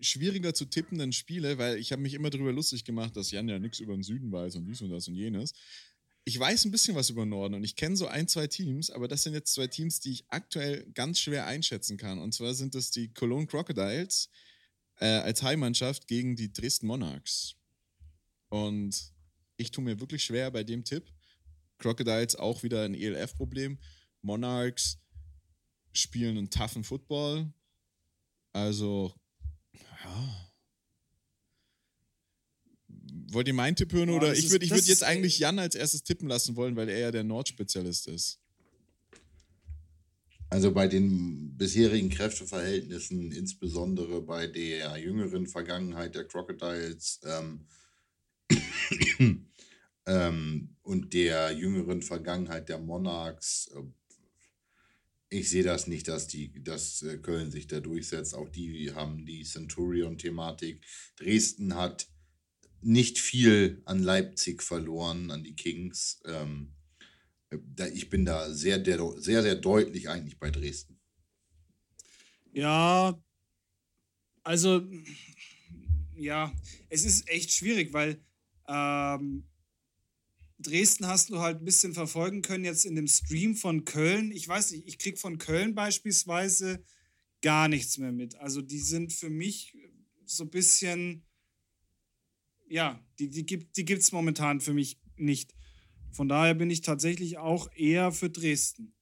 schwieriger zu tippenden Spiele, weil ich habe mich immer darüber lustig gemacht, dass Jan ja nichts über den Süden weiß und dies und das und jenes. Ich weiß ein bisschen was über den Norden und ich kenne so ein, zwei Teams, aber das sind jetzt zwei Teams, die ich aktuell ganz schwer einschätzen kann. Und zwar sind es die Cologne Crocodiles äh, als Heimmannschaft gegen die Dresden Monarchs. Und ich tue mir wirklich schwer bei dem Tipp. Crocodiles auch wieder ein ELF-Problem. Monarchs spielen einen toughen Football. Also, ja. Wollt ihr meinen Tipp hören? Boah, oder ich würde ich würd jetzt eigentlich äh, Jan als erstes tippen lassen wollen, weil er ja der Nordspezialist ist. Also bei den bisherigen Kräfteverhältnissen, insbesondere bei der jüngeren Vergangenheit der Crocodiles ähm, ähm, und der jüngeren Vergangenheit der Monarchs, äh, ich sehe das nicht, dass, die, dass äh, Köln sich da durchsetzt. Auch die haben die Centurion-Thematik. Dresden hat nicht viel an Leipzig verloren, an die Kings. Ähm, da, ich bin da sehr, sehr, sehr deutlich eigentlich bei Dresden. Ja, also, ja, es ist echt schwierig, weil ähm, Dresden hast du halt ein bisschen verfolgen können jetzt in dem Stream von Köln. Ich weiß nicht, ich krieg von Köln beispielsweise gar nichts mehr mit. Also die sind für mich so ein bisschen, ja, die, die gibt die es momentan für mich nicht. Von daher bin ich tatsächlich auch eher für Dresden.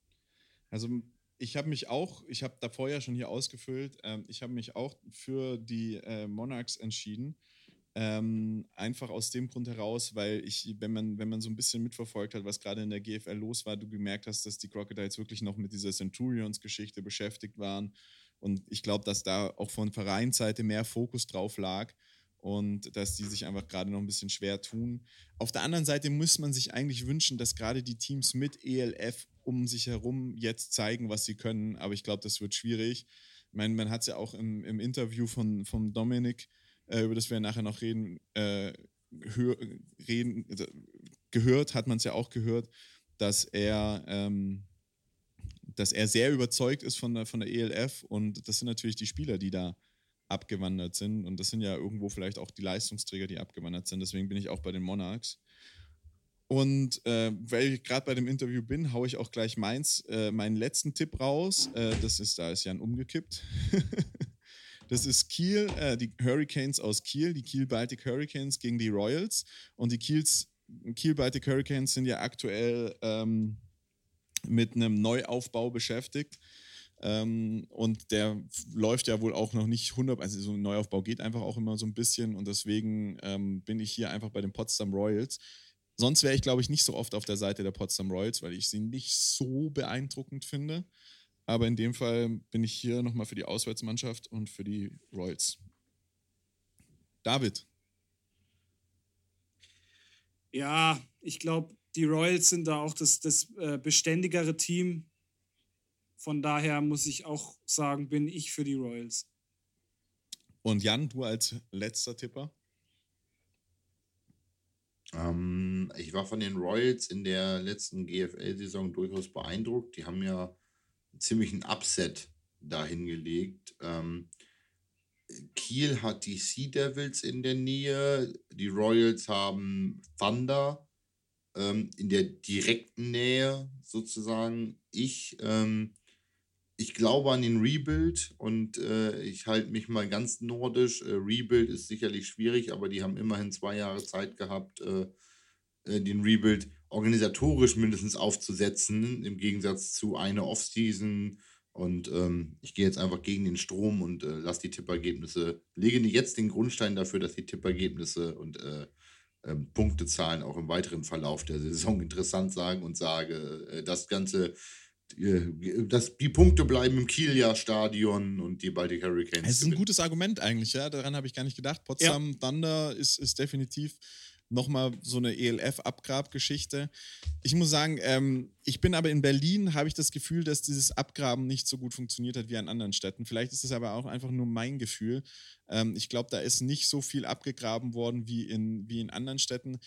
Also ich habe mich auch, ich habe davor ja schon hier ausgefüllt, ähm, ich habe mich auch für die äh, Monarchs entschieden. Ähm, einfach aus dem Grund heraus, weil ich, wenn man, wenn man so ein bisschen mitverfolgt hat, was gerade in der GFL los war, du gemerkt hast, dass die Crocodiles wirklich noch mit dieser Centurions-Geschichte beschäftigt waren. Und ich glaube, dass da auch von Vereinsseite mehr Fokus drauf lag und dass die sich einfach gerade noch ein bisschen schwer tun. Auf der anderen Seite muss man sich eigentlich wünschen, dass gerade die Teams mit ELF um sich herum jetzt zeigen, was sie können. Aber ich glaube, das wird schwierig. Ich meine, man hat es ja auch im, im Interview von, von Dominik, äh, über das wir nachher noch reden, äh, hör, reden äh, gehört, hat man es ja auch gehört, dass er, ähm, dass er sehr überzeugt ist von der, von der ELF und das sind natürlich die Spieler, die da abgewandert sind und das sind ja irgendwo vielleicht auch die Leistungsträger, die abgewandert sind. Deswegen bin ich auch bei den Monarchs. Und äh, weil ich gerade bei dem Interview bin, haue ich auch gleich meins, äh, meinen letzten Tipp raus. Äh, das ist, da ist Jan umgekippt. das ist Kiel, äh, die Hurricanes aus Kiel, die Kiel Baltic Hurricanes gegen die Royals. Und die Kiels, Kiel Baltic Hurricanes sind ja aktuell ähm, mit einem Neuaufbau beschäftigt. Ähm, und der läuft ja wohl auch noch nicht 100, also so ein Neuaufbau geht einfach auch immer so ein bisschen und deswegen ähm, bin ich hier einfach bei den Potsdam Royals. Sonst wäre ich, glaube ich, nicht so oft auf der Seite der Potsdam Royals, weil ich sie nicht so beeindruckend finde. Aber in dem Fall bin ich hier nochmal für die Auswärtsmannschaft und für die Royals. David. Ja, ich glaube, die Royals sind da auch das, das äh, beständigere Team. Von daher muss ich auch sagen, bin ich für die Royals. Und Jan, du als letzter Tipper? Ähm, ich war von den Royals in der letzten GFL-Saison durchaus beeindruckt. Die haben ja ziemlich einen Upset dahingelegt. Ähm, Kiel hat die Sea Devils in der Nähe, die Royals haben Thunder ähm, in der direkten Nähe sozusagen. Ich, ähm, ich glaube an den Rebuild und äh, ich halte mich mal ganz nordisch. Äh, Rebuild ist sicherlich schwierig, aber die haben immerhin zwei Jahre Zeit gehabt, äh, äh den Rebuild organisatorisch mindestens aufzusetzen, im Gegensatz zu einer Offseason. Und ähm, ich gehe jetzt einfach gegen den Strom und äh, lasse die Tippergebnisse, lege jetzt den Grundstein dafür, dass die Tippergebnisse und äh, äh, Punktezahlen auch im weiteren Verlauf der Saison interessant sagen und sage, äh, das Ganze, äh, das, die Punkte bleiben im Kielja-Stadion und die Baltic Hurricanes. Es ist ein gutes Argument eigentlich, ja. Daran habe ich gar nicht gedacht. Potsdam ja. Thunder ist, ist definitiv nochmal so eine ELF-Abgrabgeschichte. Ich muss sagen, ähm, ich bin aber in Berlin, habe ich das Gefühl, dass dieses Abgraben nicht so gut funktioniert hat wie an anderen Städten. Vielleicht ist es aber auch einfach nur mein Gefühl. Ähm, ich glaube, da ist nicht so viel abgegraben worden wie in, wie in anderen Städten.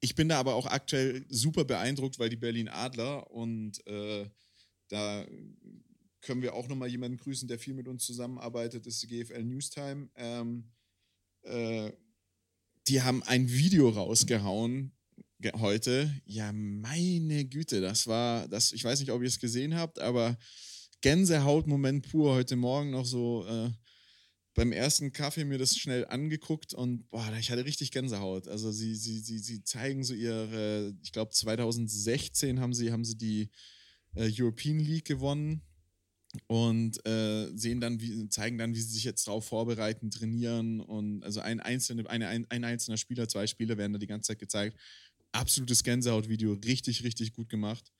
Ich bin da aber auch aktuell super beeindruckt, weil die Berlin Adler und äh, da können wir auch nochmal jemanden grüßen, der viel mit uns zusammenarbeitet, das ist die GFL Newstime. Ähm, äh, die haben ein Video rausgehauen heute. Ja, meine Güte, das war, das, ich weiß nicht, ob ihr es gesehen habt, aber Gänsehautmoment pur heute Morgen noch so äh, beim ersten Kaffee mir das schnell angeguckt und boah, ich hatte richtig Gänsehaut. Also sie, sie, sie, sie zeigen so ihre, ich glaube 2016 haben sie, haben sie die äh, European League gewonnen und äh, sehen dann, wie, zeigen dann, wie sie sich jetzt darauf vorbereiten, trainieren und also ein, einzelne, eine, ein, ein einzelner Spieler, zwei Spieler werden da die ganze Zeit gezeigt. Absolutes Gänsehaut-Video, richtig, richtig gut gemacht.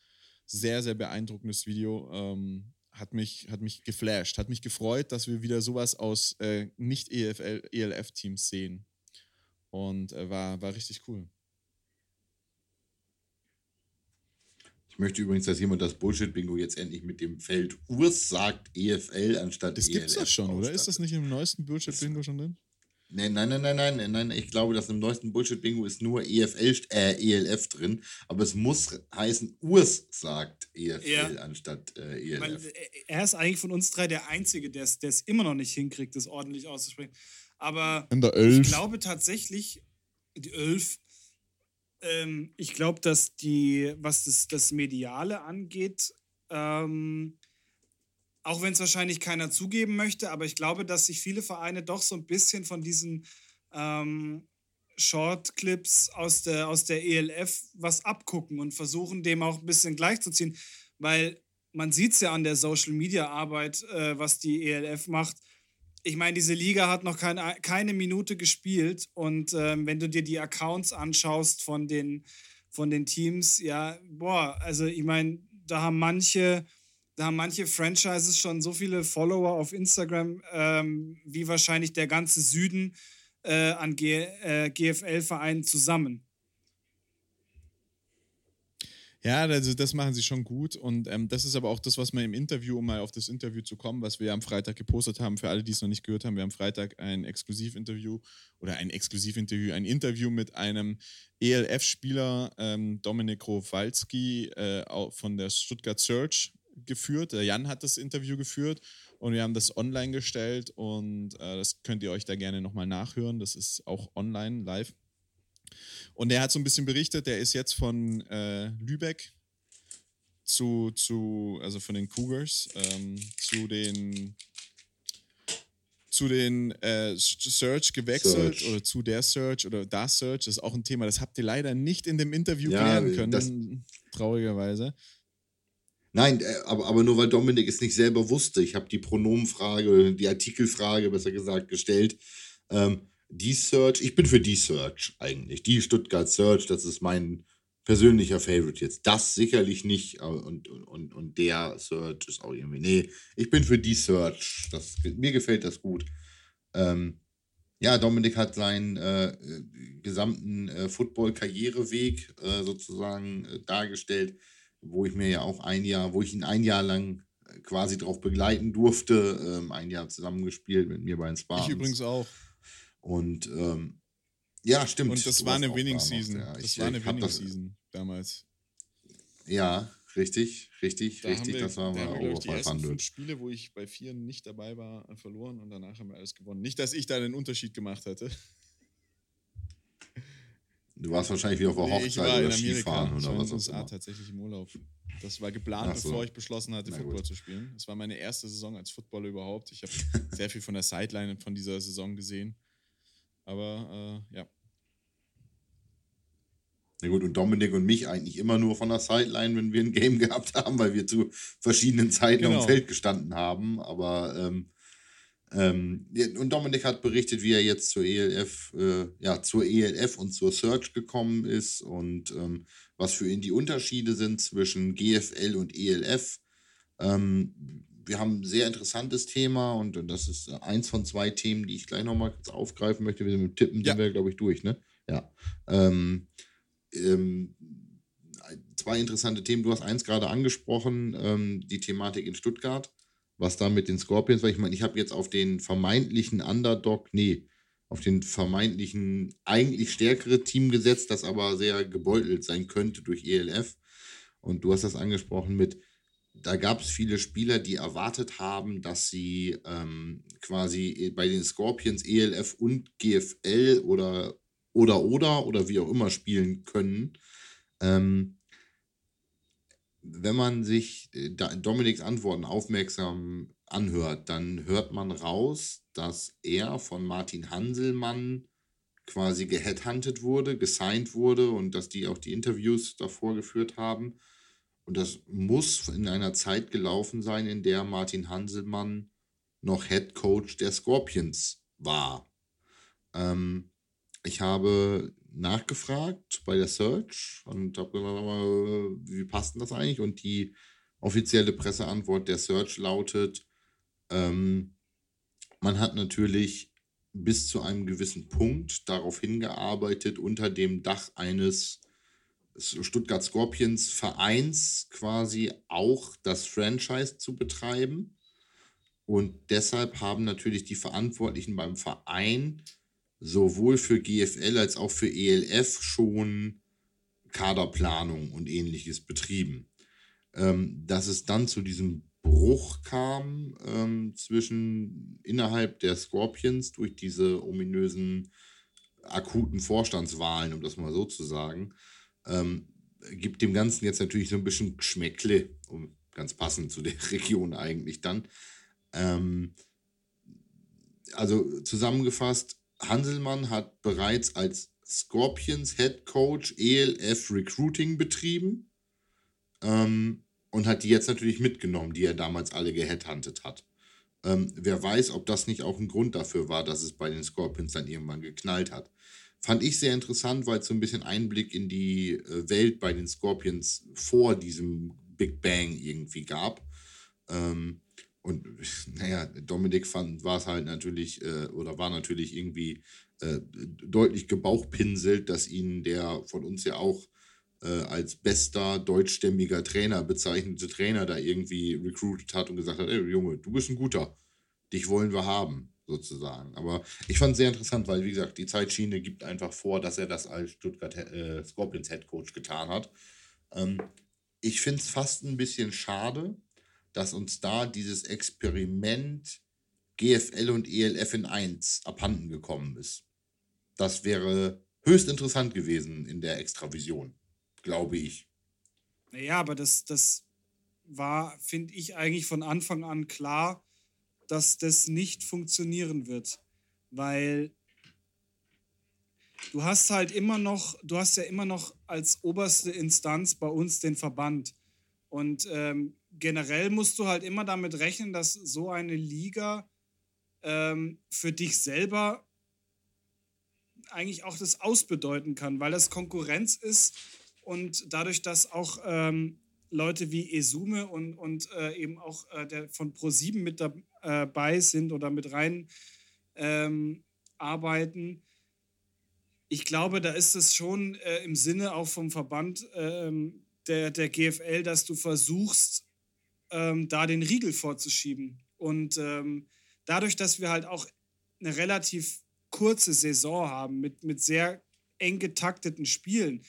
Sehr, sehr beeindruckendes Video. Ähm, hat mich, hat mich geflasht, hat mich gefreut, dass wir wieder sowas aus äh, Nicht-ELF-Teams sehen. Und äh, war, war richtig cool. Ich möchte übrigens, dass jemand das Bullshit-Bingo jetzt endlich mit dem Feld Urs sagt EFL anstatt Das gibt's doch schon, oder? Ist das nicht im neuesten Bullshit-Bingo schon drin? Nein, nein, nein, nein, nein, nein, ich glaube, dass im neuesten Bullshit-Bingo ist nur EFL, äh, ELF drin, aber es muss heißen, Urs sagt EFL ja. anstatt äh, ELF. Weil, äh, er ist eigentlich von uns drei der Einzige, der es immer noch nicht hinkriegt, das ordentlich auszusprechen. Aber ich glaube tatsächlich, die Elf, ähm, ich glaube, dass die, was das, das Mediale angeht, ähm, auch wenn es wahrscheinlich keiner zugeben möchte, aber ich glaube, dass sich viele Vereine doch so ein bisschen von diesen ähm, Short-Clips aus der, aus der ELF was abgucken und versuchen, dem auch ein bisschen gleichzuziehen, weil man sieht es ja an der Social-Media-Arbeit, äh, was die ELF macht ich meine, diese Liga hat noch keine, keine Minute gespielt und ähm, wenn du dir die Accounts anschaust von den, von den Teams, ja, boah, also ich meine, da haben manche, da haben manche Franchises schon so viele Follower auf Instagram, ähm, wie wahrscheinlich der ganze Süden äh, an äh, GFL-Vereinen zusammen. Ja, also das machen sie schon gut und ähm, das ist aber auch das, was man im Interview, um mal auf das Interview zu kommen, was wir am Freitag gepostet haben, für alle, die es noch nicht gehört haben, wir haben Freitag ein Exklusivinterview oder ein Exklusivinterview, ein Interview mit einem ELF-Spieler, ähm, Dominik Rowalski äh, von der Stuttgart Search geführt. Der Jan hat das Interview geführt und wir haben das online gestellt und äh, das könnt ihr euch da gerne nochmal nachhören. Das ist auch online, live. Und er hat so ein bisschen berichtet, der ist jetzt von äh, Lübeck zu, zu, also von den Cougars, ähm, zu den zu den äh, Search gewechselt Search. oder zu der Search oder das Search. Das ist auch ein Thema, das habt ihr leider nicht in dem Interview ja, klären können, traurigerweise. Nein, äh, aber, aber nur weil Dominik es nicht selber wusste. Ich habe die Pronomenfrage, die Artikelfrage besser gesagt gestellt. Ähm, die Search, ich bin für die Search eigentlich. Die Stuttgart Search, das ist mein persönlicher Favorite jetzt. Das sicherlich nicht und, und, und der Search ist auch irgendwie. Nee, ich bin für die Search. Das, mir gefällt das gut. Ähm, ja, Dominik hat seinen äh, gesamten äh, Football-Karriereweg äh, sozusagen äh, dargestellt, wo ich mir ja auch ein Jahr, wo ich ihn ein Jahr lang äh, quasi drauf begleiten durfte. Ähm, ein Jahr zusammengespielt mit mir bei den Spartans. Ich übrigens auch. Und ähm, ja, stimmt. Und das war eine Winning Season. Ja. Das ich, war eine Winning das, Season damals. Ja, richtig, richtig, da richtig. Wir, das war mal auch die ersten fünf Spiele, wo ich bei vier nicht dabei war, verloren und danach haben wir alles gewonnen. Nicht, dass ich da den Unterschied gemacht hätte. Du warst wahrscheinlich wieder auf der Hochzeit nee, war oder in Amerika. Skifahren oder was auch immer. tatsächlich im Urlaub. Das war geplant, so. bevor ich beschlossen hatte, Na Football gut. zu spielen. Das war meine erste Saison als Footballer überhaupt. Ich habe sehr viel von der Sideline von dieser Saison gesehen. Aber äh, ja. Na gut, und Dominik und mich eigentlich immer nur von der Sideline, wenn wir ein Game gehabt haben, weil wir zu verschiedenen Zeiten genau. am Feld gestanden haben. Aber ähm, ähm, und Dominik hat berichtet, wie er jetzt zur ELF, äh, ja, zur ELF und zur Search gekommen ist und ähm, was für ihn die Unterschiede sind zwischen GFL und ELF. Ähm, wir haben ein sehr interessantes Thema und, das ist eins von zwei Themen, die ich gleich nochmal kurz aufgreifen möchte. Wir sind mit Tippen, ja. sind wir, glaube ich, durch, ne? Ja. Ähm, ähm, zwei interessante Themen. Du hast eins gerade angesprochen, ähm, die Thematik in Stuttgart, was da mit den Scorpions, weil ich meine, ich habe jetzt auf den vermeintlichen Underdog, nee, auf den vermeintlichen eigentlich stärkere Team gesetzt, das aber sehr gebeutelt sein könnte durch ELF. Und du hast das angesprochen mit, da gab es viele Spieler, die erwartet haben, dass sie ähm, quasi bei den Scorpions ELF und GFL oder oder oder oder wie auch immer spielen können. Ähm, wenn man sich äh, Dominiks Antworten aufmerksam anhört, dann hört man raus, dass er von Martin Hanselmann quasi geheadhuntet wurde, gesigned wurde und dass die auch die Interviews davor geführt haben und das muss in einer Zeit gelaufen sein, in der Martin Hanselmann noch Head Coach der Scorpions war. Ähm, ich habe nachgefragt bei der Search und habe gesagt, wie passt denn das eigentlich? Und die offizielle Presseantwort der Search lautet, ähm, man hat natürlich bis zu einem gewissen Punkt darauf hingearbeitet, unter dem Dach eines Stuttgart Scorpions Vereins quasi auch das Franchise zu betreiben. Und deshalb haben natürlich die Verantwortlichen beim Verein sowohl für GFL als auch für ELF schon Kaderplanung und ähnliches betrieben. Ähm, dass es dann zu diesem Bruch kam ähm, zwischen innerhalb der Scorpions durch diese ominösen akuten Vorstandswahlen, um das mal so zu sagen, ähm, gibt dem Ganzen jetzt natürlich so ein bisschen Geschmäckle, ganz passend zu der Region eigentlich dann. Ähm, also zusammengefasst, Hanselmann hat bereits als Scorpions Head Coach ELF Recruiting betrieben ähm, und hat die jetzt natürlich mitgenommen, die er damals alle geheadhuntet hat. Ähm, wer weiß, ob das nicht auch ein Grund dafür war, dass es bei den Scorpions dann irgendwann geknallt hat. Fand ich sehr interessant, weil es so ein bisschen Einblick in die äh, Welt bei den Scorpions vor diesem Big Bang irgendwie gab. Ähm, und naja, Dominik fand, war es halt natürlich, äh, oder war natürlich irgendwie äh, deutlich gebauchpinselt, dass ihn der von uns ja auch äh, als bester deutschstämmiger Trainer bezeichnete Trainer da irgendwie recruited hat und gesagt hat, ey Junge, du bist ein guter, dich wollen wir haben, sozusagen. Aber ich fand es sehr interessant, weil, wie gesagt, die Zeitschiene gibt einfach vor, dass er das als Stuttgart äh, Scorpions Head Coach getan hat. Ähm, ich finde es fast ein bisschen schade, dass uns da dieses Experiment GFL und ELF in 1 abhanden gekommen ist. Das wäre höchst interessant gewesen in der Extravision glaube ich. Naja, aber das, das war, finde ich, eigentlich von Anfang an klar, dass das nicht funktionieren wird. Weil du hast halt immer noch, du hast ja immer noch als oberste Instanz bei uns den Verband. Und ähm, generell musst du halt immer damit rechnen, dass so eine Liga ähm, für dich selber eigentlich auch das ausbedeuten kann, weil das Konkurrenz ist und dadurch, dass auch ähm, Leute wie Esume und, und äh, eben auch äh, der von Pro7 mit dabei sind oder mit rein ähm, arbeiten, ich glaube, da ist es schon äh, im Sinne auch vom Verband ähm, der, der GFL, dass du versuchst, ähm, da den Riegel vorzuschieben. Und ähm, dadurch, dass wir halt auch eine relativ kurze Saison haben mit, mit sehr eng getakteten Spielen,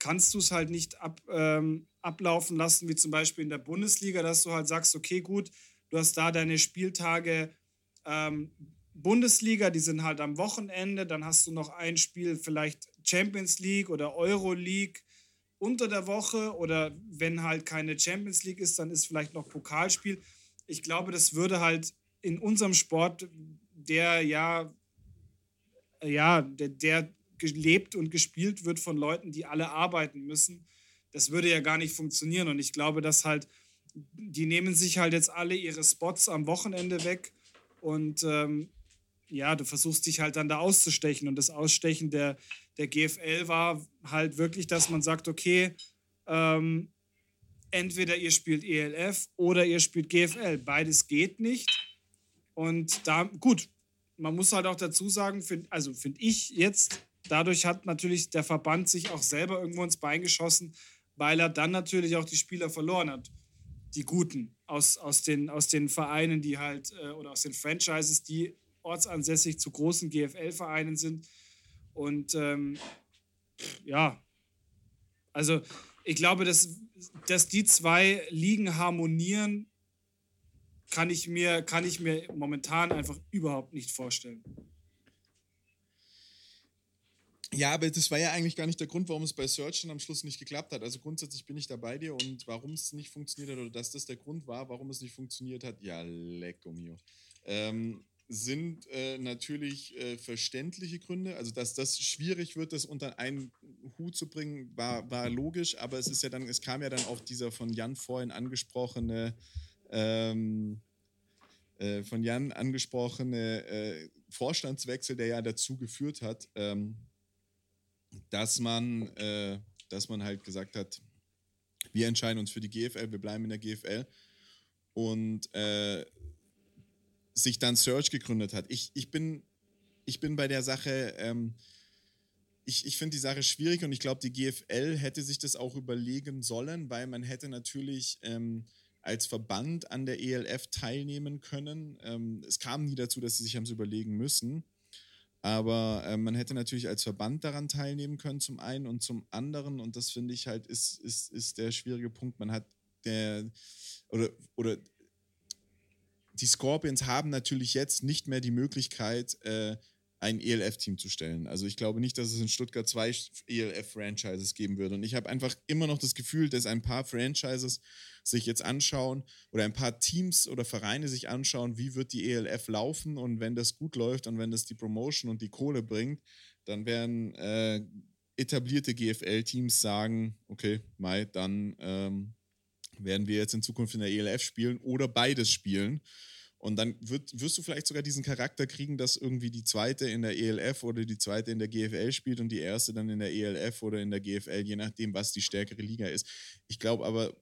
kannst du es halt nicht ab, ähm, ablaufen lassen, wie zum Beispiel in der Bundesliga, dass du halt sagst, okay, gut, du hast da deine Spieltage ähm, Bundesliga, die sind halt am Wochenende, dann hast du noch ein Spiel, vielleicht Champions League oder Euro League unter der Woche oder wenn halt keine Champions League ist, dann ist vielleicht noch Pokalspiel. Ich glaube, das würde halt in unserem Sport, der ja, ja, der, der gelebt und gespielt wird von Leuten, die alle arbeiten müssen, das würde ja gar nicht funktionieren. Und ich glaube, dass halt, die nehmen sich halt jetzt alle ihre Spots am Wochenende weg und ähm, ja, du versuchst dich halt dann da auszustechen. Und das Ausstechen der, der GFL war halt wirklich, dass man sagt, okay, ähm, entweder ihr spielt ELF oder ihr spielt GFL. Beides geht nicht. Und da, gut, man muss halt auch dazu sagen, find, also finde ich jetzt, dadurch hat natürlich der Verband sich auch selber irgendwo ins Bein geschossen, weil er dann natürlich auch die Spieler verloren hat. Die Guten aus, aus, den, aus den Vereinen, die halt, äh, oder aus den Franchises, die ortsansässig zu großen GFL-Vereinen sind. Und ähm, ja, also ich glaube, dass, dass die zwei Ligen harmonieren, kann ich, mir, kann ich mir momentan einfach überhaupt nicht vorstellen. Ja, aber das war ja eigentlich gar nicht der Grund, warum es bei Search dann am Schluss nicht geklappt hat. Also grundsätzlich bin ich da bei dir und warum es nicht funktioniert hat oder dass das der Grund war, warum es nicht funktioniert hat, ja, lecko mio. Ähm, sind äh, natürlich äh, verständliche Gründe. Also, dass das schwierig wird, das unter einen Hut zu bringen, war, war logisch, aber es ist ja dann, es kam ja dann auch dieser von Jan vorhin angesprochene, ähm, äh, von Jan angesprochene äh, Vorstandswechsel, der ja dazu geführt hat, ähm, dass man, äh, dass man halt gesagt hat, wir entscheiden uns für die GFL, wir bleiben in der GFL und äh, sich dann Search gegründet hat. Ich, ich, bin, ich bin bei der Sache, ähm, ich, ich finde die Sache schwierig und ich glaube, die GFL hätte sich das auch überlegen sollen, weil man hätte natürlich ähm, als Verband an der ELF teilnehmen können. Ähm, es kam nie dazu, dass sie sich haben es überlegen müssen. Aber äh, man hätte natürlich als Verband daran teilnehmen können, zum einen und zum anderen, und das finde ich halt, ist, ist, ist der schwierige Punkt. Man hat der, oder, oder die Scorpions haben natürlich jetzt nicht mehr die Möglichkeit, äh, ein ELF-Team zu stellen. Also ich glaube nicht, dass es in Stuttgart zwei ELF-Franchises geben würde. Und ich habe einfach immer noch das Gefühl, dass ein paar Franchises sich jetzt anschauen oder ein paar Teams oder Vereine sich anschauen, wie wird die ELF laufen und wenn das gut läuft und wenn das die Promotion und die Kohle bringt, dann werden äh, etablierte GFL-Teams sagen, okay, Mai, dann ähm, werden wir jetzt in Zukunft in der ELF spielen oder beides spielen. Und dann wird, wirst du vielleicht sogar diesen Charakter kriegen, dass irgendwie die zweite in der ELF oder die zweite in der GFL spielt und die erste dann in der ELF oder in der GFL, je nachdem, was die stärkere Liga ist. Ich glaube aber,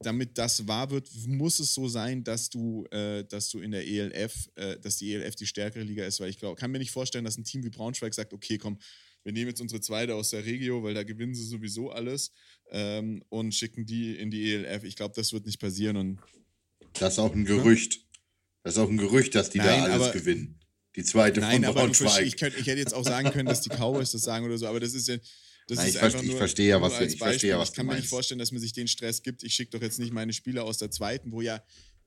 damit das wahr wird, muss es so sein, dass du, äh, dass du in der ELF, äh, dass die ELF die stärkere Liga ist, weil ich glaube, kann mir nicht vorstellen, dass ein Team wie Braunschweig sagt, okay, komm, wir nehmen jetzt unsere zweite aus der Regio, weil da gewinnen sie sowieso alles ähm, und schicken die in die ELF. Ich glaube, das wird nicht passieren. Und das ist auch ein Gerücht. Das ist auch ein Gerücht, dass die Nein, da alles aber, gewinnen. Die zweite Nein, von Braunschweig. Ich, könnt, ich hätte jetzt auch sagen können, dass die Cowboys das sagen oder so, aber das ist ja. Das Nein, ist ich, verstehe, nur, ich verstehe ja, was, ich verstehe, was Ich kann mir nicht vorstellen, dass man sich den Stress gibt. Ich schicke doch jetzt nicht meine Spieler aus der zweiten, wo ja,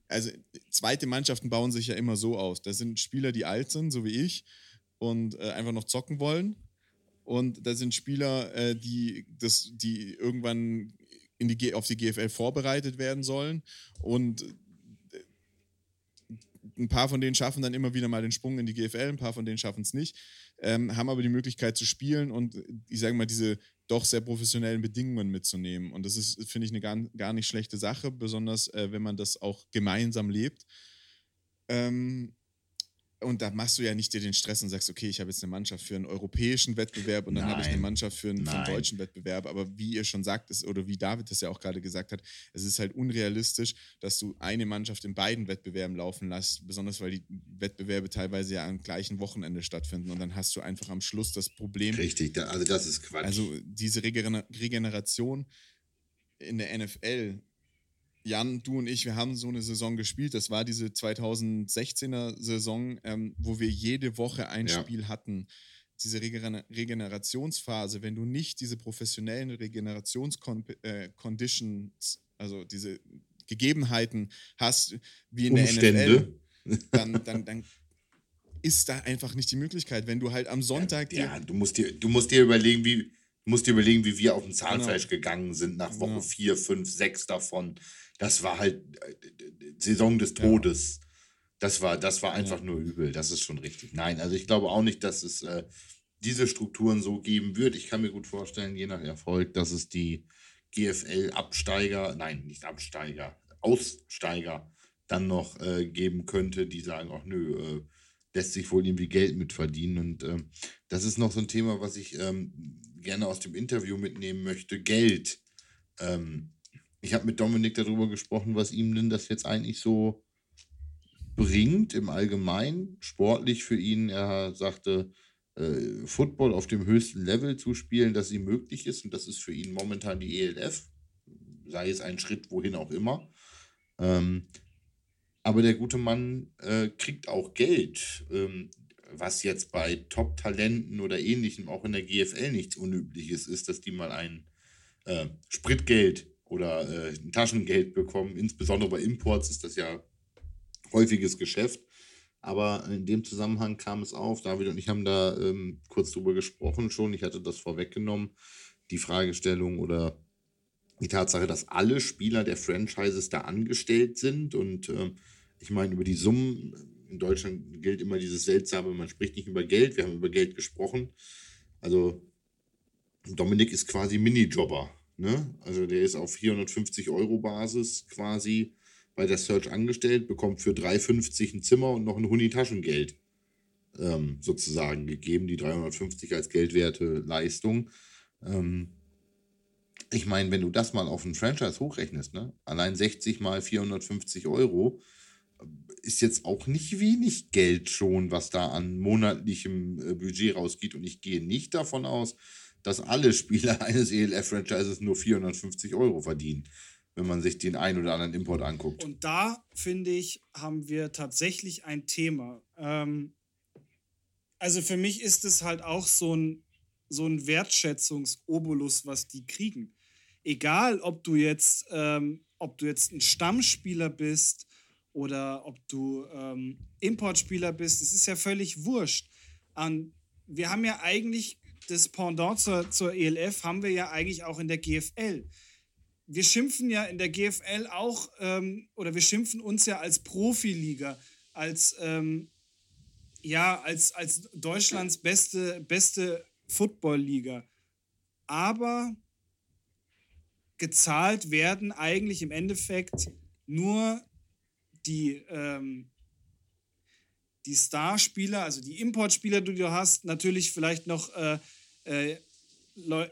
also zweite Mannschaften bauen sich ja immer so aus. Das sind Spieler, die alt sind, so wie ich, und äh, einfach noch zocken wollen. Und da sind Spieler, äh, die, das, die irgendwann in die, auf die GFL vorbereitet werden sollen. Und ein paar von denen schaffen dann immer wieder mal den Sprung in die GFL, ein paar von denen schaffen es nicht, ähm, haben aber die Möglichkeit zu spielen und ich sage mal, diese doch sehr professionellen Bedingungen mitzunehmen. Und das ist, finde ich, eine gar, gar nicht schlechte Sache, besonders äh, wenn man das auch gemeinsam lebt. Ähm, und da machst du ja nicht dir den Stress und sagst, okay, ich habe jetzt eine Mannschaft für einen europäischen Wettbewerb und dann habe ich eine Mannschaft für einen, für einen, deutschen Wettbewerb. Aber wie ihr schon sagt, ist, oder wie David das ja auch gerade gesagt hat, es ist halt unrealistisch, dass du eine Mannschaft in beiden Wettbewerben laufen lässt, besonders weil die Wettbewerbe teilweise ja am gleichen Wochenende stattfinden und dann hast du einfach am Schluss das Problem. Richtig, also das ist Quatsch. Also diese Regeneration in der NFL Jan, du und ich, wir haben so eine Saison gespielt. Das war diese 2016er Saison, ähm, wo wir jede Woche ein ja. Spiel hatten. Diese Regener Regenerationsphase, wenn du nicht diese professionellen Regenerationsconditions, äh, also diese Gegebenheiten hast, wie in Umstände. der NFL, dann, dann, dann ist da einfach nicht die Möglichkeit, wenn du halt am Sonntag. Ja, ja du, musst dir, du musst dir überlegen, wie. Du musst dir überlegen, wie wir auf dem Zahnfleisch genau. gegangen sind nach Woche 4, 5, 6 davon das war halt äh, Saison des Todes. Ja. Das war, das war einfach ja. nur übel. Das ist schon richtig. Nein, also ich glaube auch nicht, dass es äh, diese Strukturen so geben wird. Ich kann mir gut vorstellen, je nach Erfolg, dass es die GFL-Absteiger, nein, nicht Absteiger, Aussteiger dann noch äh, geben könnte, die sagen, ach nö, äh, lässt sich wohl irgendwie Geld mitverdienen. Und ähm, das ist noch so ein Thema, was ich ähm, gerne aus dem Interview mitnehmen möchte. Geld. Ähm, ich habe mit Dominik darüber gesprochen, was ihm denn das jetzt eigentlich so bringt im Allgemeinen, sportlich für ihn. Er sagte, äh, Football auf dem höchsten Level zu spielen, dass ihm möglich ist. Und das ist für ihn momentan die ELF, sei es ein Schritt wohin auch immer. Ähm, aber der gute Mann äh, kriegt auch Geld, ähm, was jetzt bei Top-Talenten oder ähnlichem auch in der GFL nichts Unübliches ist, dass die mal ein äh, Spritgeld oder äh, Taschengeld bekommen. Insbesondere bei Imports ist das ja häufiges Geschäft. Aber in dem Zusammenhang kam es auf. David und ich haben da ähm, kurz drüber gesprochen schon. Ich hatte das vorweggenommen. Die Fragestellung oder die Tatsache, dass alle Spieler der Franchises da angestellt sind. Und äh, ich meine, über die Summen, in Deutschland gilt immer dieses Seltsame, man spricht nicht über Geld. Wir haben über Geld gesprochen. Also Dominik ist quasi Minijobber. Ne? Also der ist auf 450 Euro Basis quasi bei der Search angestellt, bekommt für 3,50 ein Zimmer und noch ein Huni Taschengeld ähm, sozusagen gegeben, die 350 als geldwerte Leistung. Ähm, ich meine, wenn du das mal auf ein Franchise hochrechnest, ne? allein 60 mal 450 Euro, äh, ist jetzt auch nicht wenig Geld schon, was da an monatlichem äh, Budget rausgeht. Und ich gehe nicht davon aus, dass alle Spieler eines ELF-Franchises nur 450 Euro verdienen, wenn man sich den einen oder anderen Import anguckt. Und da, finde ich, haben wir tatsächlich ein Thema. Ähm, also für mich ist es halt auch so ein, so ein Wertschätzungsobolus, was die kriegen. Egal, ob du jetzt, ähm, ob du jetzt ein Stammspieler bist oder ob du ähm, Importspieler bist, es ist ja völlig wurscht. An, wir haben ja eigentlich das Pendant zur, zur ELF haben wir ja eigentlich auch in der GFL. Wir schimpfen ja in der GFL auch, ähm, oder wir schimpfen uns ja als Profiliga, als, ähm, ja, als, als Deutschlands beste, beste Football-Liga. Aber gezahlt werden eigentlich im Endeffekt nur die, ähm, die Starspieler, also die Importspieler, die du hast, natürlich vielleicht noch äh, äh,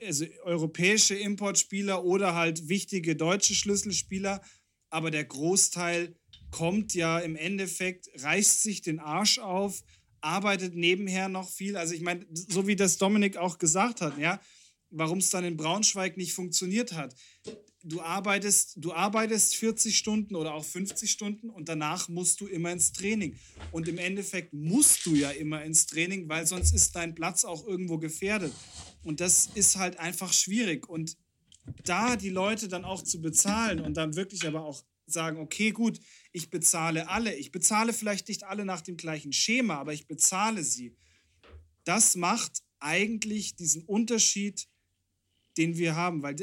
also europäische Importspieler oder halt wichtige deutsche Schlüsselspieler, aber der Großteil kommt ja im Endeffekt, reißt sich den Arsch auf, arbeitet nebenher noch viel. Also ich meine, so wie das Dominik auch gesagt hat, ja, warum es dann in Braunschweig nicht funktioniert hat. Du arbeitest, du arbeitest 40 Stunden oder auch 50 Stunden und danach musst du immer ins Training. Und im Endeffekt musst du ja immer ins Training, weil sonst ist dein Platz auch irgendwo gefährdet. Und das ist halt einfach schwierig. Und da die Leute dann auch zu bezahlen und dann wirklich aber auch sagen, okay, gut, ich bezahle alle. Ich bezahle vielleicht nicht alle nach dem gleichen Schema, aber ich bezahle sie. Das macht eigentlich diesen Unterschied, den wir haben, weil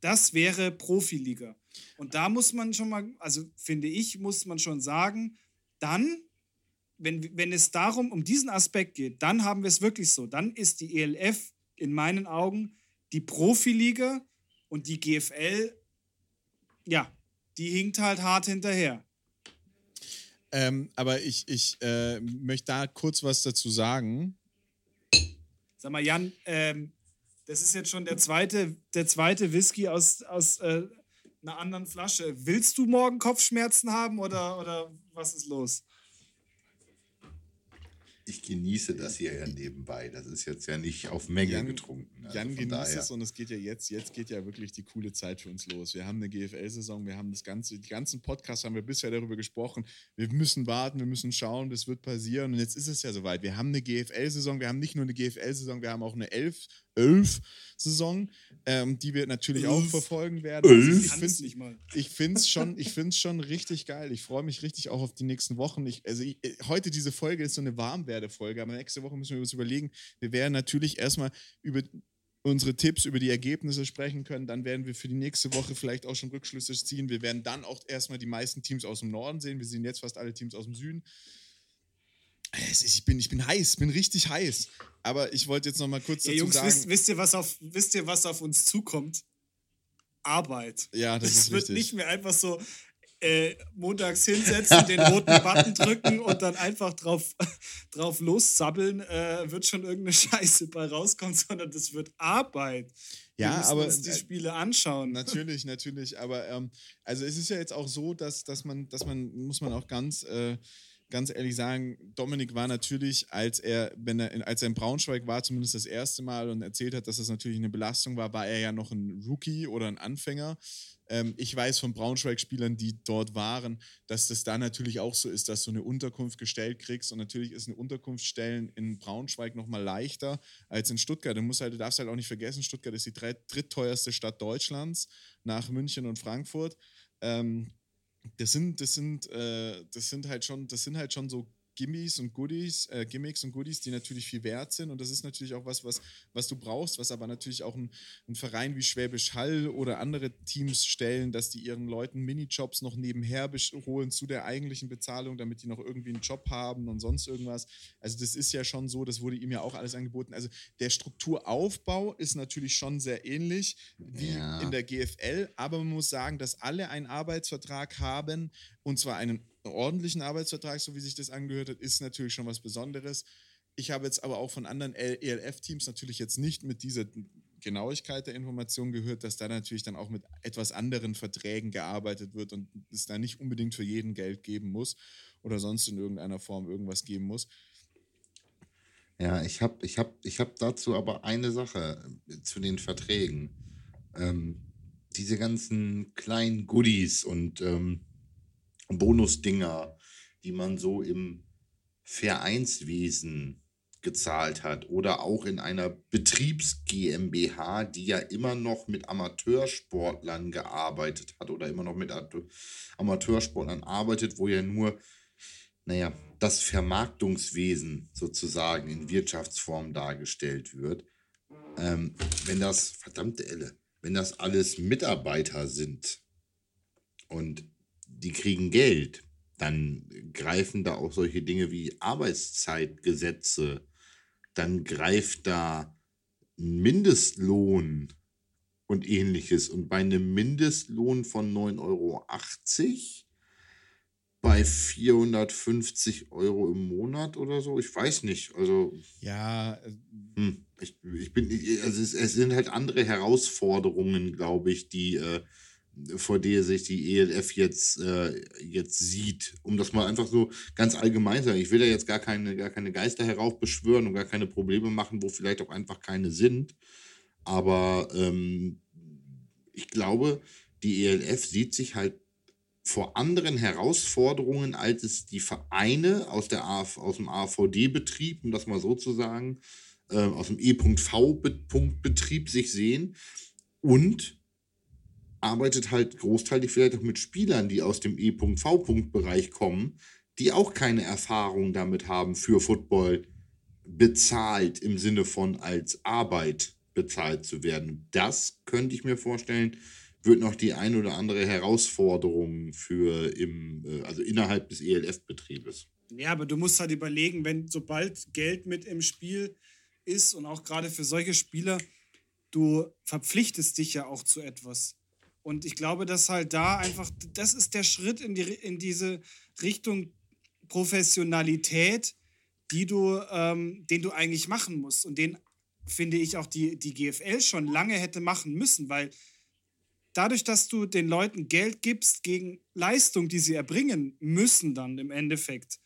das wäre Profiliga. Und da muss man schon mal, also finde ich, muss man schon sagen, dann, wenn, wenn es darum, um diesen Aspekt geht, dann haben wir es wirklich so. Dann ist die ELF in meinen Augen die Profiliga und die GFL, ja, die hinkt halt hart hinterher. Ähm, aber ich, ich äh, möchte da kurz was dazu sagen. Sag mal, Jan, ähm, das ist jetzt schon der zweite, der zweite Whisky aus, aus äh, einer anderen Flasche. Willst du morgen Kopfschmerzen haben oder, oder was ist los? ich genieße das hier ja nebenbei. Das ist jetzt ja nicht auf Menge Jan, getrunken. Also Jan genießt daher. es und es geht ja jetzt, jetzt geht ja wirklich die coole Zeit für uns los. Wir haben eine GFL-Saison, wir haben das ganze, die ganzen Podcasts haben wir bisher darüber gesprochen. Wir müssen warten, wir müssen schauen, das wird passieren. Und jetzt ist es ja soweit. Wir haben eine GFL-Saison, wir haben nicht nur eine GFL-Saison, wir haben auch eine elf, elf Saison, ähm, die wir natürlich elf. auch verfolgen werden. Also ich finde es schon, schon richtig geil. Ich freue mich richtig auch auf die nächsten Wochen. Ich, also ich, heute diese Folge ist so eine Warmwerde-Folge, aber nächste Woche müssen wir uns überlegen. Wir werden natürlich erstmal über unsere Tipps über die Ergebnisse sprechen können. Dann werden wir für die nächste Woche vielleicht auch schon Rückschlüsse ziehen. Wir werden dann auch erstmal die meisten Teams aus dem Norden sehen. Wir sehen jetzt fast alle Teams aus dem Süden. Ich bin, ich bin heiß, bin richtig heiß. Aber ich wollte jetzt noch mal kurz dazu ja, Jungs, sagen. Wisst, wisst, ihr, was auf, wisst ihr, was auf uns zukommt? Arbeit. Ja, das, das ist wird richtig. nicht mehr einfach so äh, montags hinsetzen, den roten Button drücken und dann einfach drauf, drauf loszappeln, äh, wird schon irgendeine Scheiße bei rauskommen, sondern das wird Arbeit. Ja, Wir müssen aber uns die äh, Spiele anschauen. Natürlich, natürlich. Aber ähm, also es ist ja jetzt auch so, dass, dass man, dass man, muss man auch ganz äh, ganz ehrlich sagen, Dominik war natürlich, als er, wenn er, in, als er in Braunschweig war, zumindest das erste Mal und erzählt hat, dass das natürlich eine Belastung war, war er ja noch ein Rookie oder ein Anfänger. Ähm, ich weiß von Braunschweig-Spielern, die dort waren, dass das da natürlich auch so ist, dass du eine Unterkunft gestellt kriegst und natürlich ist eine Unterkunft stellen in Braunschweig nochmal leichter als in Stuttgart. Du, musst halt, du darfst halt auch nicht vergessen, Stuttgart ist die drittteuerste Stadt Deutschlands nach München und Frankfurt. Ähm, das sind, das sind, äh, das sind halt schon, das sind halt schon so Gimmies und Goodies, äh, Gimmicks und Goodies, die natürlich viel wert sind. Und das ist natürlich auch was, was, was du brauchst, was aber natürlich auch ein, ein Verein wie Schwäbisch Hall oder andere Teams stellen, dass die ihren Leuten Minijobs noch nebenher holen zu der eigentlichen Bezahlung, damit die noch irgendwie einen Job haben und sonst irgendwas. Also das ist ja schon so, das wurde ihm ja auch alles angeboten. Also der Strukturaufbau ist natürlich schon sehr ähnlich wie ja. in der GFL, aber man muss sagen, dass alle einen Arbeitsvertrag haben und zwar einen ordentlichen Arbeitsvertrag, so wie sich das angehört hat, ist natürlich schon was Besonderes. Ich habe jetzt aber auch von anderen ELF-Teams natürlich jetzt nicht mit dieser Genauigkeit der Information gehört, dass da natürlich dann auch mit etwas anderen Verträgen gearbeitet wird und es da nicht unbedingt für jeden Geld geben muss oder sonst in irgendeiner Form irgendwas geben muss. Ja, ich habe ich hab, ich hab dazu aber eine Sache äh, zu den Verträgen. Ähm, diese ganzen kleinen Goodies und ähm, Bonusdinger, die man so im Vereinswesen gezahlt hat oder auch in einer Betriebs GmbH, die ja immer noch mit Amateursportlern gearbeitet hat oder immer noch mit Amateursportlern arbeitet, wo ja nur, naja, das Vermarktungswesen sozusagen in Wirtschaftsform dargestellt wird. Ähm, wenn das, verdammte Elle, wenn das alles Mitarbeiter sind und die kriegen Geld, dann greifen da auch solche Dinge wie Arbeitszeitgesetze, dann greift da Mindestlohn und ähnliches. Und bei einem Mindestlohn von 9,80 Euro bei 450 Euro im Monat oder so, ich weiß nicht. Also. Ja. Äh, hm, ich, ich bin, also es, es, sind halt andere Herausforderungen, glaube ich, die. Äh, vor der sich die ELF jetzt, äh, jetzt sieht. Um das mal einfach so ganz allgemein zu sagen. Ich will ja jetzt gar keine, gar keine Geister heraufbeschwören und gar keine Probleme machen, wo vielleicht auch einfach keine sind. Aber ähm, ich glaube, die ELF sieht sich halt vor anderen Herausforderungen, als es die Vereine aus, der AF, aus dem AVD-Betrieb, um das mal so zu sagen, äh, aus dem E.V-Betrieb sich sehen. Und arbeitet halt großteilig vielleicht auch mit Spielern, die aus dem E.V-Bereich kommen, die auch keine Erfahrung damit haben, für Football bezahlt im Sinne von als Arbeit bezahlt zu werden. Das könnte ich mir vorstellen, wird noch die ein oder andere Herausforderung für im, äh, also innerhalb des ELF-Betriebes. Ja, aber du musst halt überlegen, wenn sobald Geld mit im Spiel ist und auch gerade für solche Spieler, du verpflichtest dich ja auch zu etwas. Und ich glaube, dass halt da einfach, das ist der Schritt in, die, in diese Richtung Professionalität, die du, ähm, den du eigentlich machen musst. Und den finde ich auch die, die GFL schon lange hätte machen müssen, weil dadurch, dass du den Leuten Geld gibst gegen Leistung, die sie erbringen müssen, dann im Endeffekt.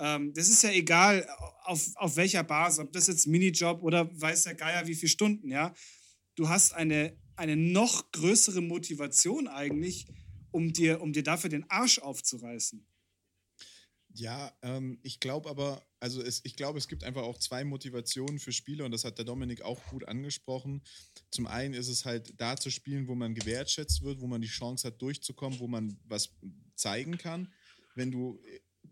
Ähm, das ist ja egal, auf, auf welcher Basis, ob das jetzt Minijob oder weiß der Geier wie viele Stunden, ja. Du hast eine eine noch größere Motivation eigentlich, um dir, um dir dafür den Arsch aufzureißen. Ja, ähm, ich glaube aber, also es, ich glaube, es gibt einfach auch zwei Motivationen für Spiele und das hat der Dominik auch gut angesprochen. Zum einen ist es halt da zu spielen, wo man gewertschätzt wird, wo man die Chance hat, durchzukommen, wo man was zeigen kann. Wenn du,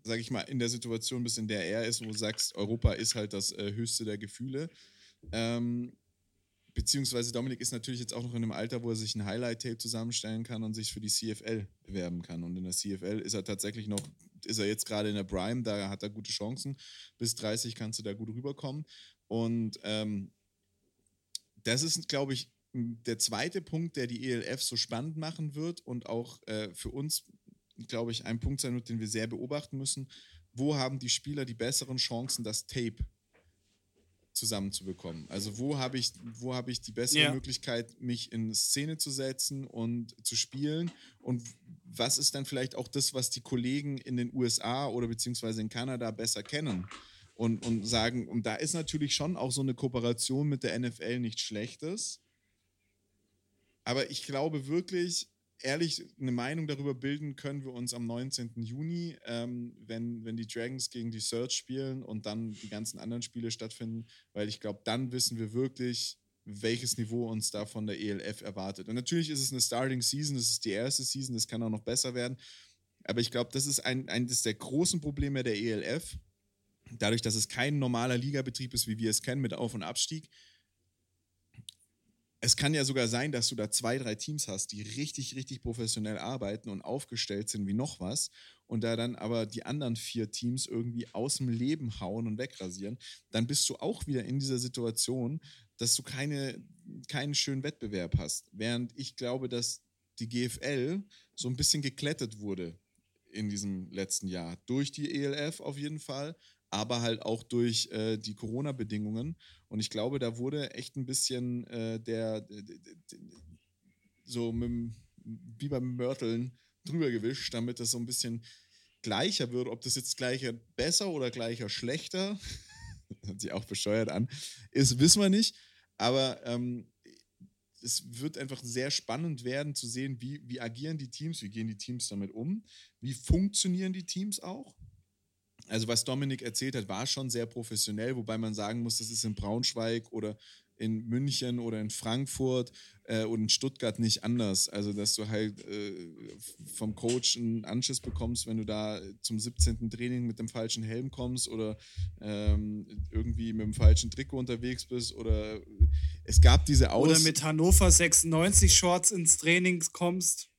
sag ich mal, in der Situation bist, in der er ist, wo du sagst, Europa ist halt das äh, höchste der Gefühle, ähm, Beziehungsweise Dominik ist natürlich jetzt auch noch in einem Alter, wo er sich ein Highlight-Tape zusammenstellen kann und sich für die CFL bewerben kann. Und in der CFL ist er tatsächlich noch, ist er jetzt gerade in der Prime, da hat er gute Chancen. Bis 30 kannst du da gut rüberkommen. Und ähm, das ist, glaube ich, der zweite Punkt, der die ELF so spannend machen wird und auch äh, für uns, glaube ich, ein Punkt sein wird, den wir sehr beobachten müssen. Wo haben die Spieler die besseren Chancen, das Tape zusammenzubekommen. Also wo habe ich, wo habe ich die bessere ja. Möglichkeit, mich in Szene zu setzen und zu spielen? Und was ist dann vielleicht auch das, was die Kollegen in den USA oder beziehungsweise in Kanada besser kennen? Und, und sagen, und da ist natürlich schon auch so eine Kooperation mit der NFL nichts Schlechtes. Aber ich glaube wirklich, ehrlich eine Meinung darüber bilden können wir uns am 19. Juni, ähm, wenn, wenn die Dragons gegen die Search spielen und dann die ganzen anderen Spiele stattfinden, weil ich glaube, dann wissen wir wirklich, welches Niveau uns da von der ELF erwartet. Und natürlich ist es eine Starting Season, das ist die erste Season, das kann auch noch besser werden. Aber ich glaube, das ist ein, eines der großen Probleme der ELF. Dadurch, dass es kein normaler Ligabetrieb ist, wie wir es kennen, mit Auf- und Abstieg, es kann ja sogar sein, dass du da zwei, drei Teams hast, die richtig, richtig professionell arbeiten und aufgestellt sind wie noch was und da dann aber die anderen vier Teams irgendwie aus dem Leben hauen und wegrasieren, dann bist du auch wieder in dieser Situation, dass du keine, keinen schönen Wettbewerb hast. Während ich glaube, dass die GFL so ein bisschen geklettet wurde in diesem letzten Jahr. Durch die ELF auf jeden Fall, aber halt auch durch äh, die Corona-Bedingungen. Und ich glaube, da wurde echt ein bisschen äh, der, der, der, der, so mit, wie beim Mörteln drüber gewischt, damit das so ein bisschen gleicher wird. Ob das jetzt gleicher besser oder gleicher schlechter, hört sich auch bescheuert an, ist, wissen wir nicht. Aber ähm, es wird einfach sehr spannend werden zu sehen, wie, wie agieren die Teams, wie gehen die Teams damit um, wie funktionieren die Teams auch also was Dominik erzählt hat, war schon sehr professionell, wobei man sagen muss, das ist in Braunschweig oder in München oder in Frankfurt äh, und in Stuttgart nicht anders. Also, dass du halt äh, vom Coach einen Anschiss bekommst, wenn du da zum 17. Training mit dem falschen Helm kommst oder ähm, irgendwie mit dem falschen Trikot unterwegs bist oder es gab diese Aus... Oder mit Hannover 96 Shorts ins Training kommst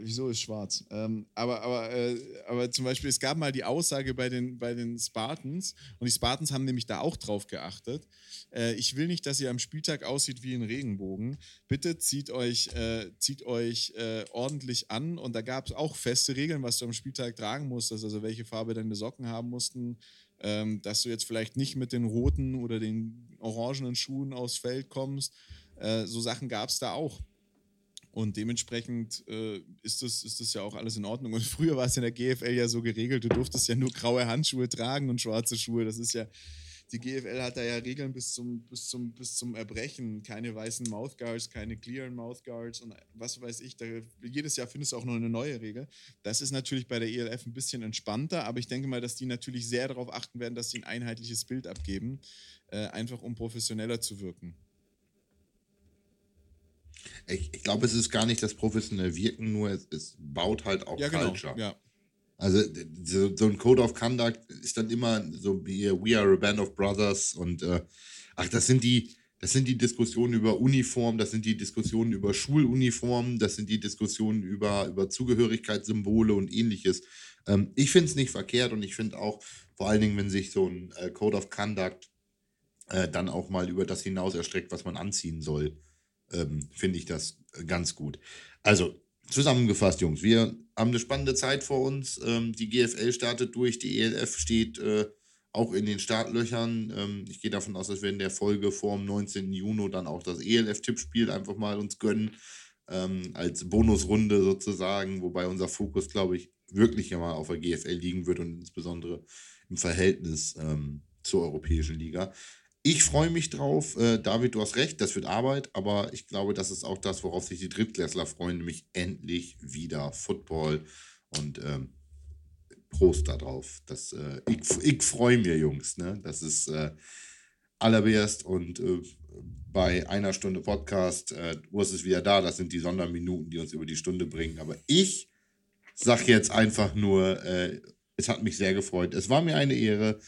wieso ist schwarz? Ähm, aber, aber, äh, aber zum Beispiel, es gab mal die Aussage bei den, bei den Spartans, und die Spartans haben nämlich da auch drauf geachtet. Äh, ich will nicht, dass ihr am Spieltag aussieht wie ein Regenbogen. Bitte zieht euch, äh, zieht euch äh, ordentlich an. Und da gab es auch feste Regeln, was du am Spieltag tragen musstest, also welche Farbe deine Socken haben mussten. Ähm, dass du jetzt vielleicht nicht mit den roten oder den orangenen Schuhen aufs Feld kommst. Äh, so Sachen gab es da auch. Und dementsprechend äh, ist, das, ist das ja auch alles in Ordnung. Und früher war es in der GFL ja so geregelt, du durftest ja nur graue Handschuhe tragen und schwarze Schuhe. Das ist ja, die GFL hat da ja Regeln bis zum, bis zum, bis zum Erbrechen. Keine weißen Mouthguards, keine clearen Mouthguards und was weiß ich. Da, jedes Jahr findest du auch noch eine neue Regel. Das ist natürlich bei der ELF ein bisschen entspannter, aber ich denke mal, dass die natürlich sehr darauf achten werden, dass sie ein einheitliches Bild abgeben, äh, einfach um professioneller zu wirken. Ich, ich glaube, es ist gar nicht das professionelle Wirken, nur es, es baut halt auch ja, genau. Culture. Ja. Also so, so, ein Code of Conduct ist dann immer so wie We are a Band of Brothers und äh, ach, das sind die, das sind die Diskussionen über Uniform, das sind die Diskussionen über Schuluniformen, das sind die Diskussionen über, über Zugehörigkeitssymbole und ähnliches. Ähm, ich finde es nicht verkehrt und ich finde auch, vor allen Dingen, wenn sich so ein äh, Code of Conduct äh, dann auch mal über das hinaus erstreckt, was man anziehen soll ähm, finde ich das ganz gut. Also, zusammengefasst, Jungs, wir haben eine spannende Zeit vor uns. Ähm, die GFL startet durch, die ELF steht äh, auch in den Startlöchern. Ähm, ich gehe davon aus, dass wir in der Folge vor dem 19. Juni dann auch das ELF-Tippspiel einfach mal uns gönnen. Ähm, als Bonusrunde sozusagen, wobei unser Fokus, glaube ich, wirklich immer auf der GFL liegen wird und insbesondere im Verhältnis ähm, zur Europäischen Liga. Ich freue mich drauf. Äh, David, du hast recht, das wird Arbeit, aber ich glaube, das ist auch das, worauf sich die Drittklässler freuen, nämlich endlich wieder Football. Und ähm, Prost darauf. Äh, ich ich freue mich, Jungs. Ne? Das ist äh, allererst und äh, bei einer Stunde Podcast, äh, Urs ist wieder da. Das sind die Sonderminuten, die uns über die Stunde bringen. Aber ich sage jetzt einfach nur, äh, es hat mich sehr gefreut. Es war mir eine Ehre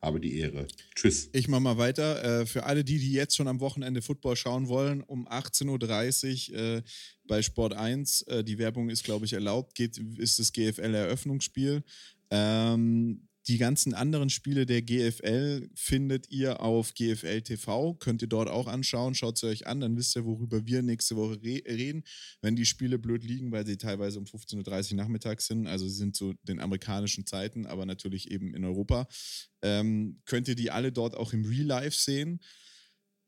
habe die Ehre. Tschüss. Ich mache mal weiter. Äh, für alle die, die jetzt schon am Wochenende Football schauen wollen, um 18.30 Uhr äh, bei Sport 1, äh, die Werbung ist, glaube ich, erlaubt, geht, ist das GFL-Eröffnungsspiel. Ähm, die ganzen anderen Spiele der GFL findet ihr auf GFL TV. Könnt ihr dort auch anschauen. Schaut sie euch an, dann wisst ihr, worüber wir nächste Woche re reden. Wenn die Spiele blöd liegen, weil sie teilweise um 15.30 Uhr nachmittags sind, also sie sind zu den amerikanischen Zeiten, aber natürlich eben in Europa, ähm, könnt ihr die alle dort auch im Real Life sehen.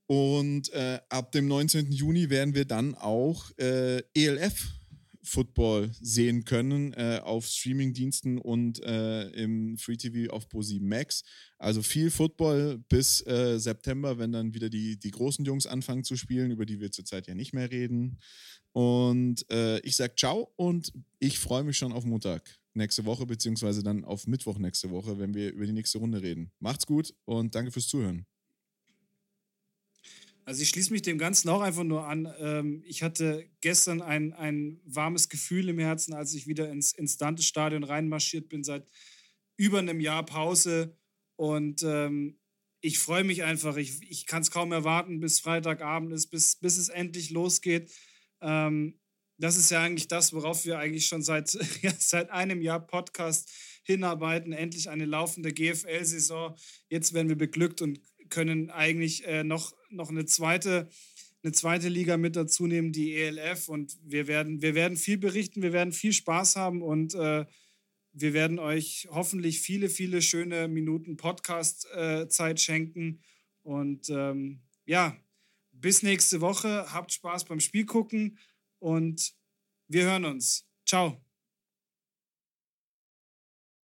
Und äh, ab dem 19. Juni werden wir dann auch äh, ELF Football sehen können äh, auf Streamingdiensten und äh, im Free TV auf Pro7 Max. Also viel Football bis äh, September, wenn dann wieder die, die großen Jungs anfangen zu spielen, über die wir zurzeit ja nicht mehr reden. Und äh, ich sage ciao und ich freue mich schon auf Montag nächste Woche, beziehungsweise dann auf Mittwoch nächste Woche, wenn wir über die nächste Runde reden. Macht's gut und danke fürs Zuhören. Also ich schließe mich dem Ganzen auch einfach nur an. Ähm, ich hatte gestern ein, ein warmes Gefühl im Herzen, als ich wieder ins, ins Dante-Stadion reinmarschiert bin, seit über einem Jahr Pause. Und ähm, ich freue mich einfach. Ich, ich kann es kaum erwarten, bis Freitagabend ist, bis, bis es endlich losgeht. Ähm, das ist ja eigentlich das, worauf wir eigentlich schon seit, ja, seit einem Jahr Podcast hinarbeiten. Endlich eine laufende GFL-Saison. Jetzt werden wir beglückt und können eigentlich äh, noch, noch eine zweite eine zweite Liga mit dazu nehmen, die ELF. Und wir werden, wir werden viel berichten, wir werden viel Spaß haben und äh, wir werden euch hoffentlich viele, viele schöne Minuten Podcast-Zeit äh, schenken. Und ähm, ja, bis nächste Woche. Habt Spaß beim Spiel gucken und wir hören uns. Ciao.